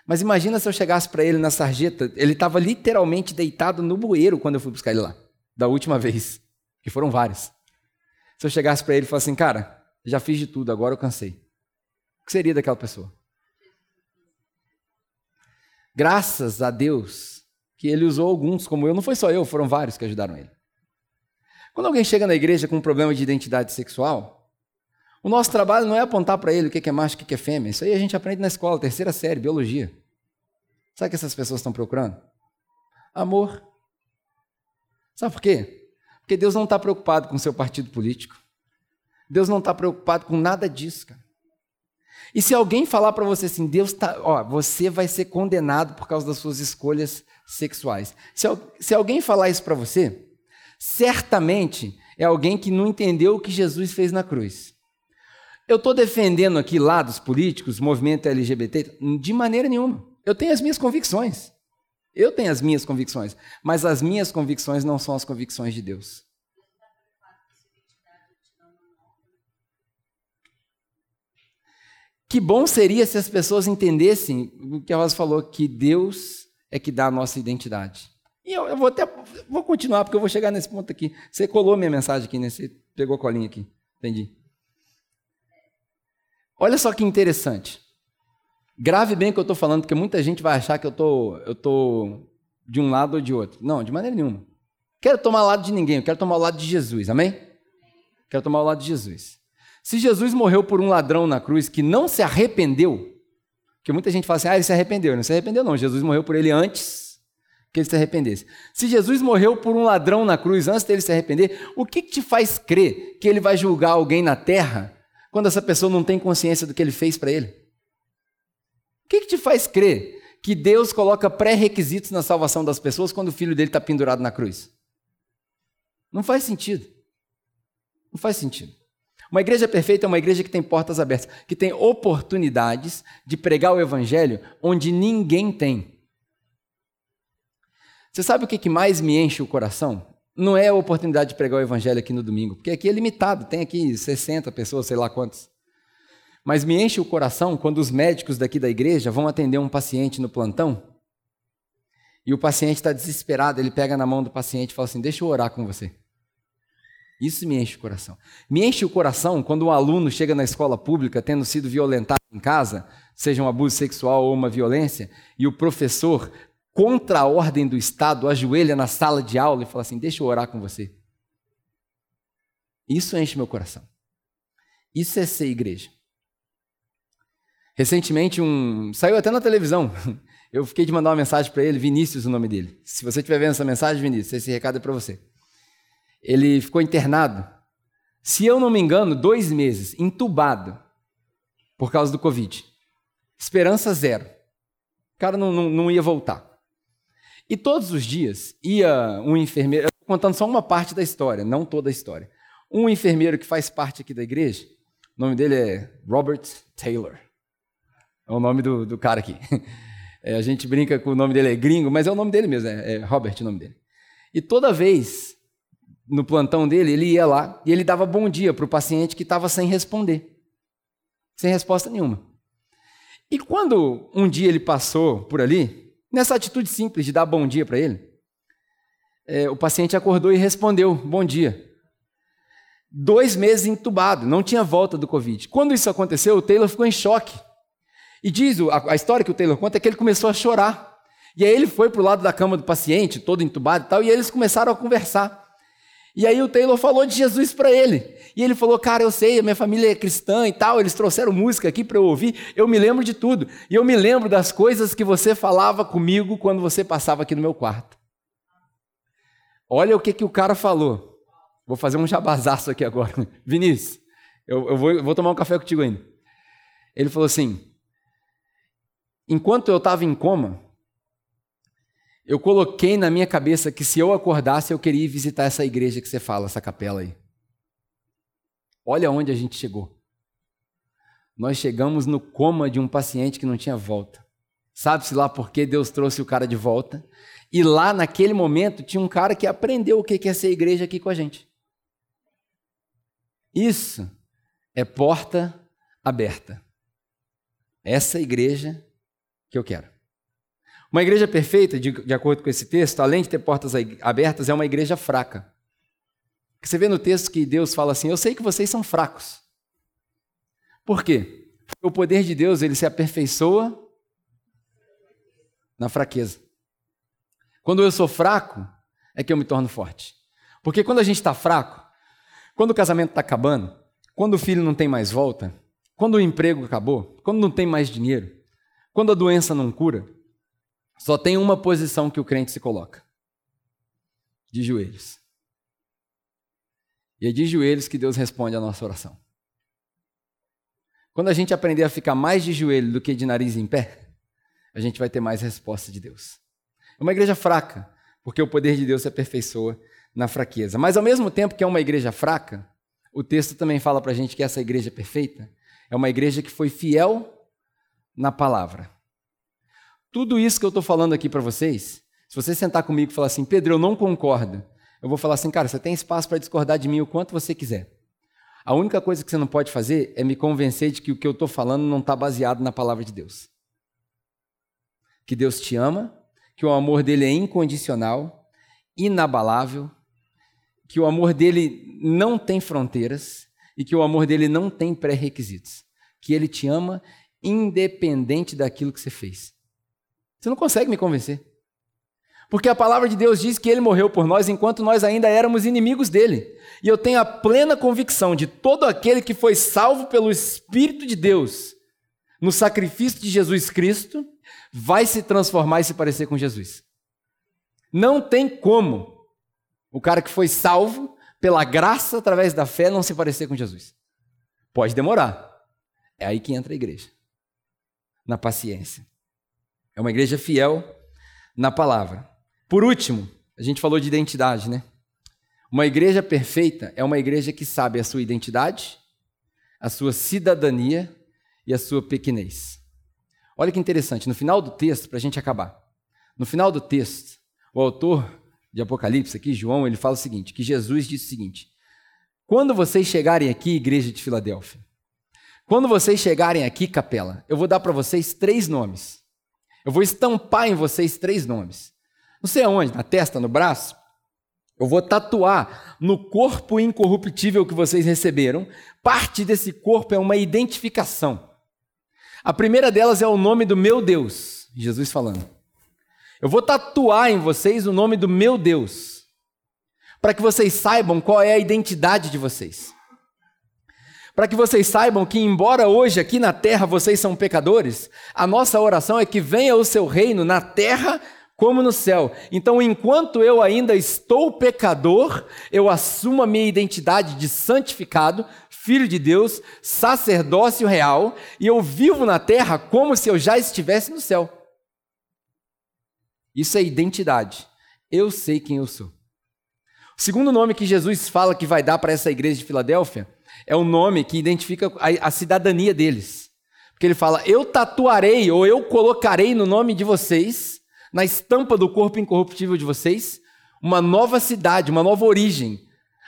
Mas imagina se eu chegasse para ele na sarjeta, ele estava literalmente deitado no bueiro quando eu fui buscar ele lá, da última vez, que foram vários. Se eu chegasse para ele e falasse assim, cara, já fiz de tudo, agora eu cansei. O que seria daquela pessoa? Graças a Deus que ele usou alguns, como eu, não foi só eu, foram vários que ajudaram ele. Quando alguém chega na igreja com um problema de identidade sexual, o nosso trabalho não é apontar para ele o que é macho o que é fêmea. Isso aí a gente aprende na escola, terceira série, biologia. Sabe o que essas pessoas estão procurando? Amor. Sabe por quê? Porque Deus não está preocupado com o seu partido político. Deus não está preocupado com nada disso, cara. E se alguém falar para você assim, Deus está, ó, você vai ser condenado por causa das suas escolhas sexuais. Se, se alguém falar isso para você, certamente é alguém que não entendeu o que Jesus fez na cruz. Eu estou defendendo aqui lados políticos, movimento LGBT, de maneira nenhuma. Eu tenho as minhas convicções. Eu tenho as minhas convicções. Mas as minhas convicções não são as convicções de Deus. Que bom seria se as pessoas entendessem o que a Rosa falou, que Deus é que dá a nossa identidade. E eu, eu, vou até vou continuar, porque eu vou chegar nesse ponto aqui. Você colou minha mensagem aqui, né? Você pegou a colinha aqui. Entendi. Olha só que interessante. Grave bem o que eu estou falando, porque muita gente vai achar que eu tô, eu tô de um lado ou de outro. Não, de maneira nenhuma. Quero tomar o lado de ninguém, eu quero tomar o lado de Jesus, amém? Quero tomar o lado de Jesus. Se Jesus morreu por um ladrão na cruz que não se arrependeu, porque muita gente fala assim, ah, ele se arrependeu. Não se arrependeu, não. Jesus morreu por ele antes que ele se arrependesse. Se Jesus morreu por um ladrão na cruz antes dele se arrepender, o que, que te faz crer que ele vai julgar alguém na terra quando essa pessoa não tem consciência do que ele fez para ele? O que, que te faz crer que Deus coloca pré-requisitos na salvação das pessoas quando o filho dele está pendurado na cruz? Não faz sentido. Não faz sentido. Uma igreja perfeita é uma igreja que tem portas abertas, que tem oportunidades de pregar o evangelho onde ninguém tem. Você sabe o que mais me enche o coração? Não é a oportunidade de pregar o evangelho aqui no domingo, porque aqui é limitado, tem aqui 60 pessoas, sei lá quantas. Mas me enche o coração quando os médicos daqui da igreja vão atender um paciente no plantão e o paciente está desesperado, ele pega na mão do paciente e fala assim: Deixa eu orar com você. Isso me enche o coração. Me enche o coração quando um aluno chega na escola pública tendo sido violentado em casa, seja um abuso sexual ou uma violência, e o professor contra a ordem do Estado, ajoelha na sala de aula e fala assim: Deixa eu orar com você. Isso enche meu coração. Isso é ser igreja. Recentemente, um. Saiu até na televisão. *laughs* Eu fiquei de mandar uma mensagem para ele, Vinícius, o nome dele. Se você estiver vendo essa mensagem, Vinícius, esse recado é para você. Ele ficou internado, se eu não me engano, dois meses, entubado, por causa do Covid. Esperança zero. O cara não, não, não ia voltar. E todos os dias ia um enfermeiro, eu estou contando só uma parte da história, não toda a história. Um enfermeiro que faz parte aqui da igreja, o nome dele é Robert Taylor. É o nome do, do cara aqui. *laughs* É, a gente brinca com o nome dele é gringo, mas é o nome dele mesmo, é, é Robert o nome dele. E toda vez, no plantão dele, ele ia lá e ele dava bom dia para o paciente que estava sem responder. Sem resposta nenhuma. E quando um dia ele passou por ali, Nessa atitude simples de dar bom dia para ele, é, o paciente acordou e respondeu: Bom dia. Dois meses entubado, não tinha volta do Covid. Quando isso aconteceu, o Taylor ficou em choque. E diz a, a história que o Taylor conta é que ele começou a chorar. E aí ele foi para o lado da cama do paciente, todo entubado e tal, e eles começaram a conversar. E aí o Taylor falou de Jesus para ele. E ele falou: Cara, eu sei, a minha família é cristã e tal, eles trouxeram música aqui para eu ouvir, eu me lembro de tudo. E eu me lembro das coisas que você falava comigo quando você passava aqui no meu quarto. Olha o que, que o cara falou. Vou fazer um jabazaço aqui agora. *laughs* Vinícius, eu, eu, vou, eu vou tomar um café contigo ainda. Ele falou assim: Enquanto eu estava em coma, eu coloquei na minha cabeça que se eu acordasse, eu queria ir visitar essa igreja que você fala, essa capela aí. Olha onde a gente chegou. Nós chegamos no coma de um paciente que não tinha volta. Sabe-se lá por que Deus trouxe o cara de volta? E lá, naquele momento, tinha um cara que aprendeu o que é ser igreja aqui com a gente. Isso é porta aberta. Essa igreja que eu quero. Uma igreja perfeita, de, de acordo com esse texto, além de ter portas abertas, é uma igreja fraca. Você vê no texto que Deus fala assim: Eu sei que vocês são fracos. Por quê? Porque o poder de Deus ele se aperfeiçoa na fraqueza. Quando eu sou fraco, é que eu me torno forte. Porque quando a gente está fraco, quando o casamento está acabando, quando o filho não tem mais volta, quando o emprego acabou, quando não tem mais dinheiro, quando a doença não cura, só tem uma posição que o crente se coloca: de joelhos. E é de joelhos que Deus responde a nossa oração. Quando a gente aprender a ficar mais de joelho do que de nariz em pé, a gente vai ter mais resposta de Deus. É uma igreja fraca, porque o poder de Deus se aperfeiçoa na fraqueza. Mas ao mesmo tempo que é uma igreja fraca, o texto também fala para a gente que essa igreja perfeita é uma igreja que foi fiel na palavra. Tudo isso que eu estou falando aqui para vocês, se você sentar comigo e falar assim, Pedro, eu não concordo, eu vou falar assim, cara, você tem espaço para discordar de mim o quanto você quiser. A única coisa que você não pode fazer é me convencer de que o que eu estou falando não está baseado na palavra de Deus. Que Deus te ama, que o amor dele é incondicional, inabalável, que o amor dele não tem fronteiras e que o amor dele não tem pré-requisitos. Que ele te ama independente daquilo que você fez. Você não consegue me convencer. Porque a palavra de Deus diz que ele morreu por nós enquanto nós ainda éramos inimigos dele. E eu tenho a plena convicção de todo aquele que foi salvo pelo Espírito de Deus no sacrifício de Jesus Cristo vai se transformar e se parecer com Jesus. Não tem como o cara que foi salvo pela graça através da fé não se parecer com Jesus. Pode demorar. É aí que entra a igreja. Na paciência. É uma igreja fiel na palavra. Por último, a gente falou de identidade, né? Uma igreja perfeita é uma igreja que sabe a sua identidade, a sua cidadania e a sua pequenez. Olha que interessante, no final do texto, para a gente acabar, no final do texto, o autor de Apocalipse, aqui, João, ele fala o seguinte: que Jesus disse o seguinte: quando vocês chegarem aqui, igreja de Filadélfia, quando vocês chegarem aqui, capela, eu vou dar para vocês três nomes. Eu vou estampar em vocês três nomes. Não sei aonde, na testa, no braço. Eu vou tatuar no corpo incorruptível que vocês receberam. Parte desse corpo é uma identificação. A primeira delas é o nome do meu Deus, Jesus falando. Eu vou tatuar em vocês o nome do meu Deus, para que vocês saibam qual é a identidade de vocês para que vocês saibam que, embora hoje aqui na terra vocês são pecadores, a nossa oração é que venha o seu reino na terra como no céu. Então, enquanto eu ainda estou pecador, eu assumo a minha identidade de santificado, filho de Deus, sacerdócio real, e eu vivo na terra como se eu já estivesse no céu. Isso é identidade. Eu sei quem eu sou. O segundo nome que Jesus fala que vai dar para essa igreja de Filadélfia é o nome que identifica a, a cidadania deles. Porque ele fala: Eu tatuarei ou eu colocarei no nome de vocês, na estampa do corpo incorruptível de vocês, uma nova cidade, uma nova origem,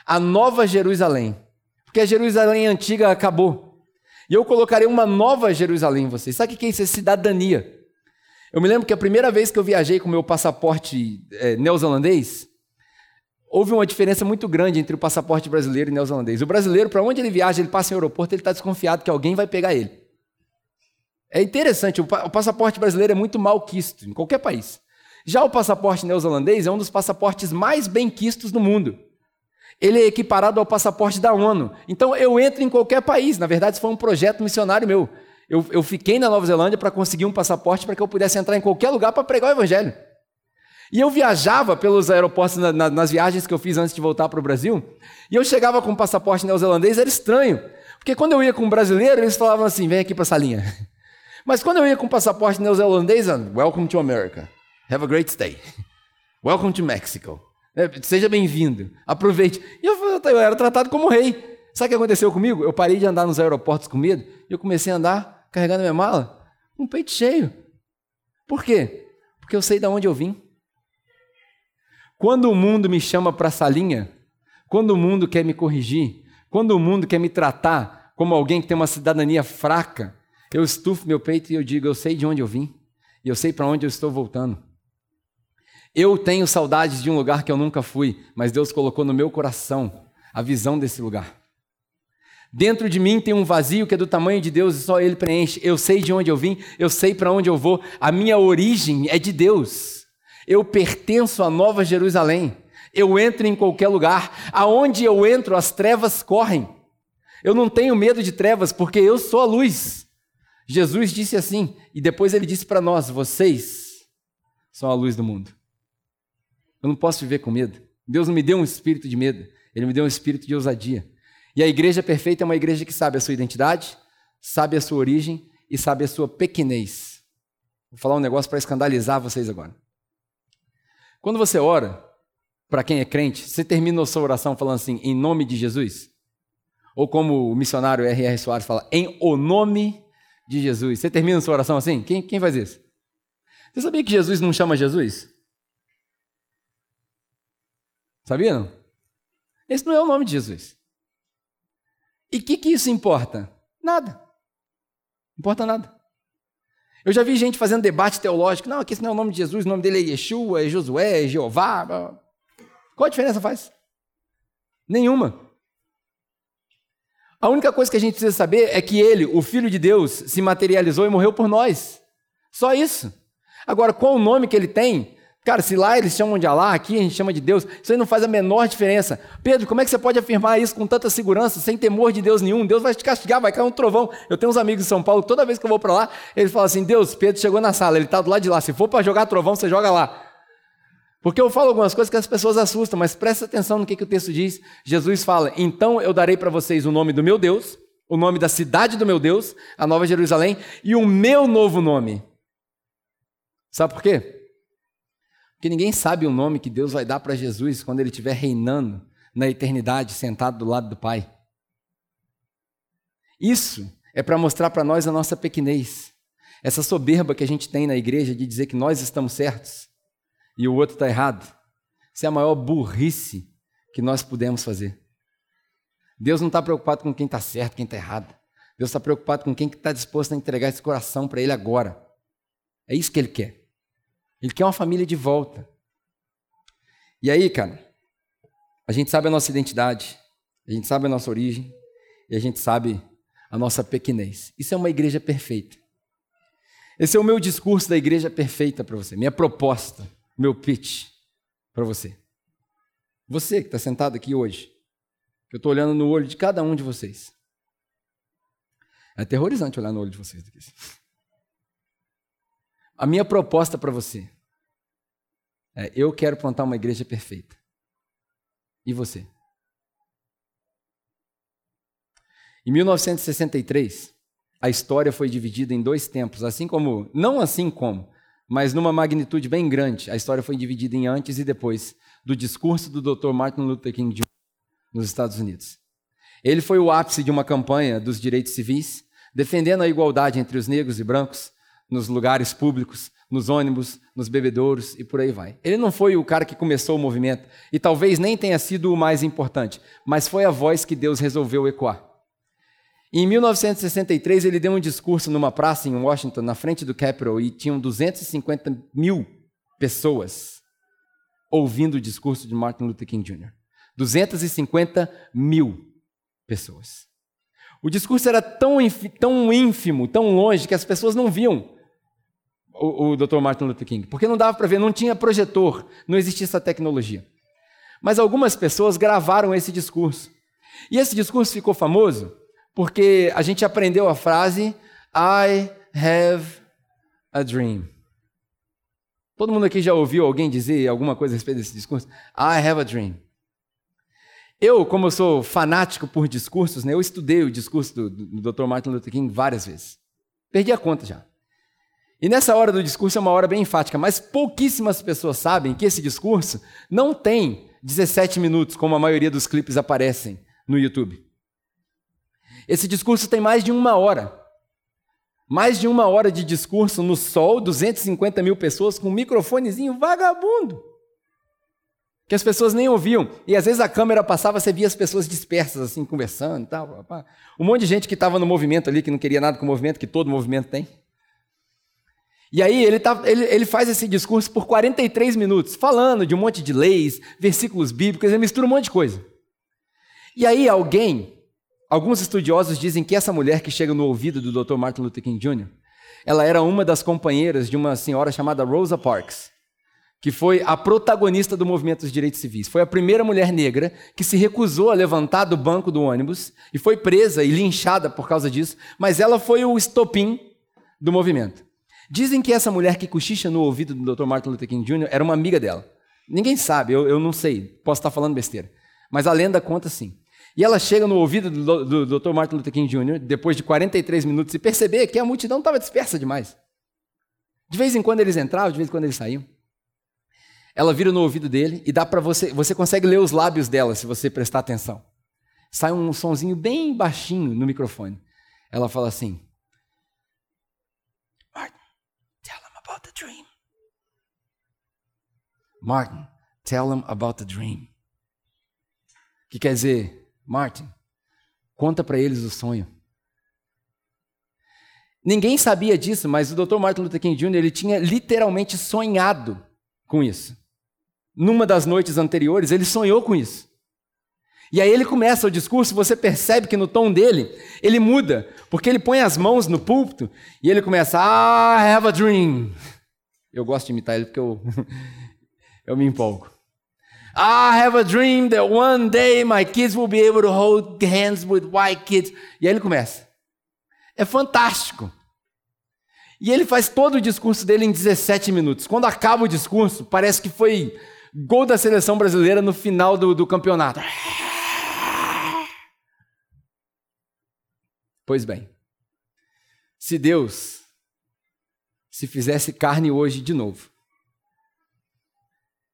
a nova Jerusalém. Porque a Jerusalém antiga acabou. E eu colocarei uma nova Jerusalém em vocês. Sabe o que é isso? É cidadania. Eu me lembro que a primeira vez que eu viajei com meu passaporte é, neozelandês, houve uma diferença muito grande entre o passaporte brasileiro e neozelandês. O brasileiro, para onde ele viaja, ele passa em aeroporto, ele está desconfiado que alguém vai pegar ele. É interessante, o, passaporte brasileiro é muito mal quisto em qualquer país. Já o passaporte neozelandês é um dos passaportes mais bem quistos do mundo. ele é equiparado ao passaporte da ONU. Então eu entro em qualquer país. Na verdade, isso foi um projeto missionário meu. Eu, eu fiquei na Nova Zelândia para conseguir um passaporte para que eu pudesse entrar em qualquer lugar para pregar o Evangelho. E eu viajava pelos aeroportos na, na, nas viagens que eu fiz antes de voltar para o Brasil, e eu chegava com um passaporte neozelandês, era estranho. Porque quando eu ia com um brasileiro, eles falavam assim: vem aqui para essa linha. *laughs* Mas quando eu ia com um passaporte neozelandês, welcome to America. Have a great stay. Welcome to Mexico. É, seja bem-vindo, aproveite. E eu, eu era tratado como rei. Sabe o que aconteceu comigo? Eu parei de andar nos aeroportos com medo e eu comecei a andar carregando minha mala com o peito cheio. Por quê? Porque eu sei de onde eu vim. Quando o mundo me chama para a salinha, quando o mundo quer me corrigir, quando o mundo quer me tratar como alguém que tem uma cidadania fraca, eu estufo meu peito e eu digo: eu sei de onde eu vim e eu sei para onde eu estou voltando. Eu tenho saudades de um lugar que eu nunca fui, mas Deus colocou no meu coração a visão desse lugar. Dentro de mim tem um vazio que é do tamanho de Deus e só Ele preenche. Eu sei de onde eu vim, eu sei para onde eu vou. A minha origem é de Deus. Eu pertenço à Nova Jerusalém. Eu entro em qualquer lugar. Aonde eu entro, as trevas correm. Eu não tenho medo de trevas, porque eu sou a luz. Jesus disse assim, e depois ele disse para nós: vocês são a luz do mundo. Eu não posso viver com medo. Deus não me deu um espírito de medo, Ele me deu um espírito de ousadia. E a igreja perfeita é uma igreja que sabe a sua identidade, sabe a sua origem e sabe a sua pequenez. Vou falar um negócio para escandalizar vocês agora. Quando você ora, para quem é crente, você termina a sua oração falando assim, em nome de Jesus? Ou como o missionário R.R. Soares fala, em o nome de Jesus. Você termina a sua oração assim? Quem, quem faz isso? Você sabia que Jesus não chama Jesus? Sabia não? Esse não é o nome de Jesus. E o que, que isso importa? Nada. Importa nada. Eu já vi gente fazendo debate teológico. Não, aqui esse não é o nome de Jesus, o nome dele é Yeshua, é Josué, é Jeová. Qual a diferença faz? Nenhuma. A única coisa que a gente precisa saber é que ele, o Filho de Deus, se materializou e morreu por nós. Só isso. Agora, qual o nome que ele tem? Cara, se lá eles chamam de Alá, aqui a gente chama de Deus, isso aí não faz a menor diferença. Pedro, como é que você pode afirmar isso com tanta segurança, sem temor de Deus nenhum? Deus vai te castigar, vai cair um trovão. Eu tenho uns amigos em São Paulo, toda vez que eu vou para lá, eles falam assim: Deus, Pedro chegou na sala, ele está do lado de lá. Se for para jogar trovão, você joga lá. Porque eu falo algumas coisas que as pessoas assustam, mas presta atenção no que, que o texto diz. Jesus fala: Então eu darei para vocês o nome do meu Deus, o nome da cidade do meu Deus, a Nova Jerusalém, e o meu novo nome. Sabe por quê? Porque ninguém sabe o nome que Deus vai dar para Jesus quando ele estiver reinando na eternidade, sentado do lado do Pai. Isso é para mostrar para nós a nossa pequenez, essa soberba que a gente tem na igreja de dizer que nós estamos certos e o outro está errado. Isso é a maior burrice que nós pudemos fazer. Deus não está preocupado com quem está certo, quem está errado. Deus está preocupado com quem está disposto a entregar esse coração para Ele agora. É isso que Ele quer. Ele quer uma família de volta. E aí, cara, a gente sabe a nossa identidade, a gente sabe a nossa origem e a gente sabe a nossa pequenez. Isso é uma igreja perfeita. Esse é o meu discurso da igreja perfeita para você, minha proposta, meu pitch para você. Você que está sentado aqui hoje, que eu estou olhando no olho de cada um de vocês. É aterrorizante olhar no olho de vocês. A minha proposta para você é: eu quero plantar uma igreja perfeita. E você? Em 1963, a história foi dividida em dois tempos, assim como, não assim como, mas numa magnitude bem grande. A história foi dividida em antes e depois do discurso do Dr. Martin Luther King Jr. nos Estados Unidos. Ele foi o ápice de uma campanha dos direitos civis, defendendo a igualdade entre os negros e brancos nos lugares públicos, nos ônibus, nos bebedouros e por aí vai. Ele não foi o cara que começou o movimento e talvez nem tenha sido o mais importante, mas foi a voz que Deus resolveu ecoar. Em 1963, ele deu um discurso numa praça em Washington, na frente do Capitol, e tinham 250 mil pessoas ouvindo o discurso de Martin Luther King Jr. 250 mil pessoas. O discurso era tão, tão ínfimo, tão longe, que as pessoas não viam o, o Dr. Martin Luther King, porque não dava para ver, não tinha projetor, não existia essa tecnologia. Mas algumas pessoas gravaram esse discurso. E esse discurso ficou famoso porque a gente aprendeu a frase I have a dream. Todo mundo aqui já ouviu alguém dizer alguma coisa a respeito desse discurso? I have a dream. Eu, como eu sou fanático por discursos, né, eu estudei o discurso do, do Dr. Martin Luther King várias vezes. Perdi a conta já. E nessa hora do discurso é uma hora bem enfática, mas pouquíssimas pessoas sabem que esse discurso não tem 17 minutos, como a maioria dos clipes aparecem no YouTube. Esse discurso tem mais de uma hora. Mais de uma hora de discurso no sol, 250 mil pessoas com um microfonezinho vagabundo. Que as pessoas nem ouviam. E às vezes a câmera passava, você via as pessoas dispersas, assim, conversando e tal. Um monte de gente que estava no movimento ali, que não queria nada com o movimento, que todo movimento tem. E aí ele, tá, ele, ele faz esse discurso por 43 minutos, falando de um monte de leis, versículos bíblicos, ele mistura um monte de coisa. E aí alguém, alguns estudiosos dizem que essa mulher que chega no ouvido do Dr. Martin Luther King Jr., ela era uma das companheiras de uma senhora chamada Rosa Parks, que foi a protagonista do movimento dos direitos civis. Foi a primeira mulher negra que se recusou a levantar do banco do ônibus e foi presa e linchada por causa disso, mas ela foi o estopim do movimento. Dizem que essa mulher que cochicha no ouvido do Dr. Martin Luther King Jr. era uma amiga dela. Ninguém sabe, eu, eu não sei, posso estar falando besteira. Mas a lenda conta sim. E ela chega no ouvido do, do, do Dr. Martin Luther King Jr., depois de 43 minutos, e perceber que a multidão estava dispersa demais. De vez em quando eles entravam, de vez em quando eles saíam. Ela vira no ouvido dele e dá para você, você consegue ler os lábios dela se você prestar atenção. Sai um sonzinho bem baixinho no microfone. Ela fala assim: dream. Martin, tell them about the dream. Que quer dizer, Martin, conta para eles o sonho. Ninguém sabia disso, mas o Dr. Martin Luther King Jr. ele tinha literalmente sonhado com isso. Numa das noites anteriores, ele sonhou com isso. E aí ele começa o discurso, você percebe que no tom dele, ele muda, porque ele põe as mãos no púlpito e ele começa, I have a dream. Eu gosto de imitar ele porque eu, *laughs* eu me empolgo. I have a dream that one day my kids will be able to hold hands with white kids. E aí ele começa. É fantástico. E ele faz todo o discurso dele em 17 minutos. Quando acaba o discurso, parece que foi gol da seleção brasileira no final do, do campeonato. Pois bem, se Deus se fizesse carne hoje de novo.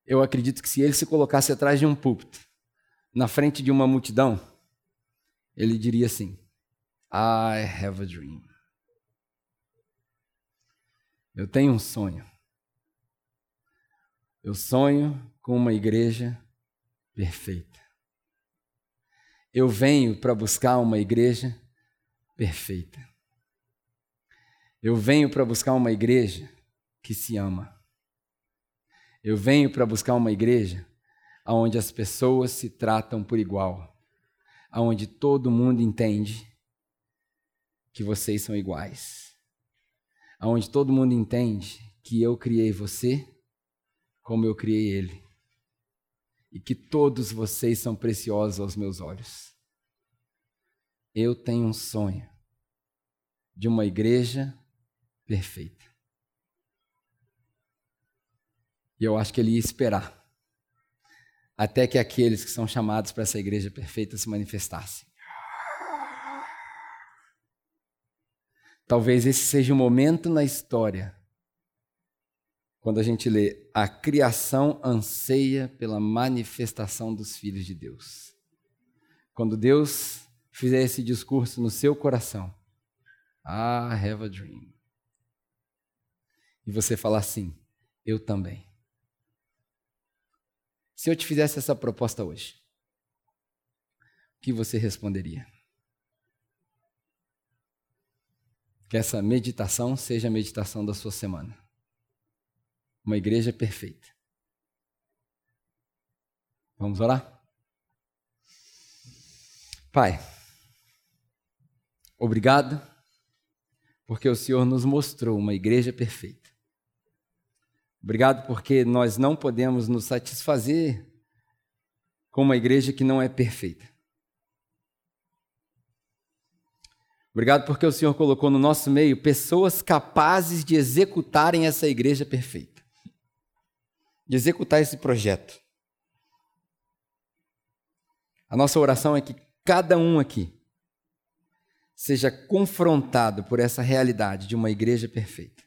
Eu acredito que se ele se colocasse atrás de um púlpito, na frente de uma multidão, ele diria assim: I have a dream. Eu tenho um sonho. Eu sonho com uma igreja perfeita. Eu venho para buscar uma igreja perfeita. Eu venho para buscar uma igreja que se ama. Eu venho para buscar uma igreja onde as pessoas se tratam por igual, onde todo mundo entende que vocês são iguais, onde todo mundo entende que eu criei você como eu criei ele e que todos vocês são preciosos aos meus olhos. Eu tenho um sonho de uma igreja perfeita. E eu acho que ele ia esperar até que aqueles que são chamados para essa igreja perfeita se manifestassem. Talvez esse seja o momento na história quando a gente lê a criação anseia pela manifestação dos filhos de Deus. Quando Deus fizer esse discurso no seu coração, I have a dream e você falar assim: eu também. Se eu te fizesse essa proposta hoje, o que você responderia? Que essa meditação seja a meditação da sua semana. Uma igreja perfeita. Vamos orar? Pai, obrigado, porque o Senhor nos mostrou uma igreja perfeita. Obrigado porque nós não podemos nos satisfazer com uma igreja que não é perfeita. Obrigado porque o Senhor colocou no nosso meio pessoas capazes de executarem essa igreja perfeita, de executar esse projeto. A nossa oração é que cada um aqui seja confrontado por essa realidade de uma igreja perfeita.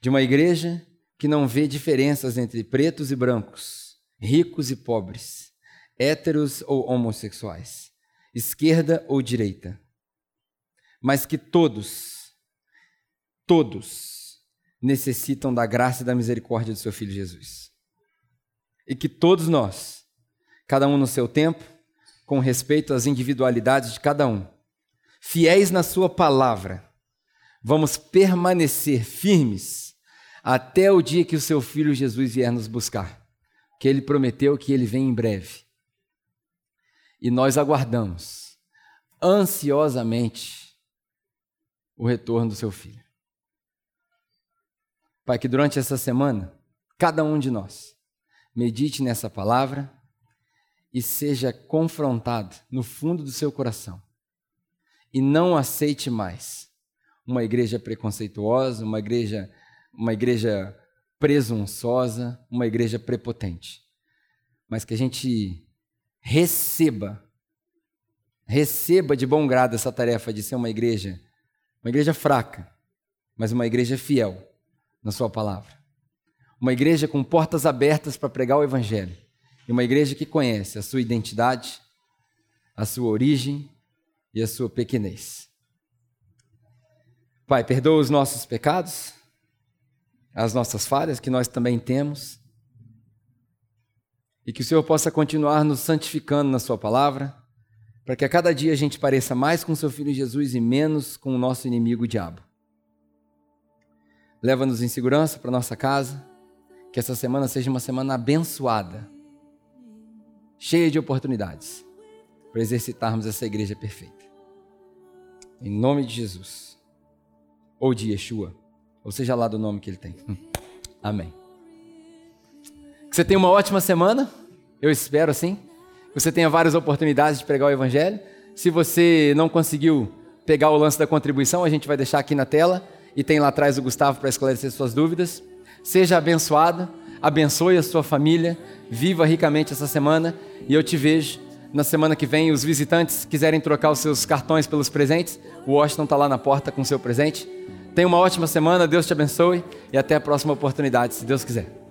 De uma igreja que não vê diferenças entre pretos e brancos, ricos e pobres, héteros ou homossexuais, esquerda ou direita, mas que todos, todos necessitam da graça e da misericórdia do seu Filho Jesus. E que todos nós, cada um no seu tempo, com respeito às individualidades de cada um, fiéis na Sua palavra, vamos permanecer firmes até o dia que o seu Filho Jesus vier nos buscar, que ele prometeu que ele vem em breve. E nós aguardamos ansiosamente o retorno do seu Filho. Pai, que durante essa semana, cada um de nós medite nessa palavra e seja confrontado no fundo do seu coração. E não aceite mais uma igreja preconceituosa, uma igreja uma igreja presunçosa, uma igreja prepotente. Mas que a gente receba, receba de bom grado essa tarefa de ser uma igreja, uma igreja fraca, mas uma igreja fiel na Sua palavra. Uma igreja com portas abertas para pregar o Evangelho. E uma igreja que conhece a sua identidade, a sua origem e a sua pequenez. Pai, perdoa os nossos pecados as nossas falhas que nós também temos. E que o Senhor possa continuar nos santificando na Sua palavra, para que a cada dia a gente pareça mais com o Seu Filho Jesus e menos com o nosso inimigo, o diabo. Leva-nos em segurança para nossa casa, que essa semana seja uma semana abençoada, cheia de oportunidades, para exercitarmos essa igreja perfeita. Em nome de Jesus, ou de Yeshua ou seja lá do nome que ele tem. *laughs* Amém. Que você tenha uma ótima semana, eu espero assim. Que você tenha várias oportunidades de pregar o Evangelho. Se você não conseguiu pegar o lance da contribuição, a gente vai deixar aqui na tela e tem lá atrás o Gustavo para esclarecer suas dúvidas. Seja abençoado, abençoe a sua família, viva ricamente essa semana e eu te vejo na semana que vem. Os visitantes quiserem trocar os seus cartões pelos presentes, o Washington está lá na porta com o seu presente. Tenha uma ótima semana, Deus te abençoe e até a próxima oportunidade, se Deus quiser.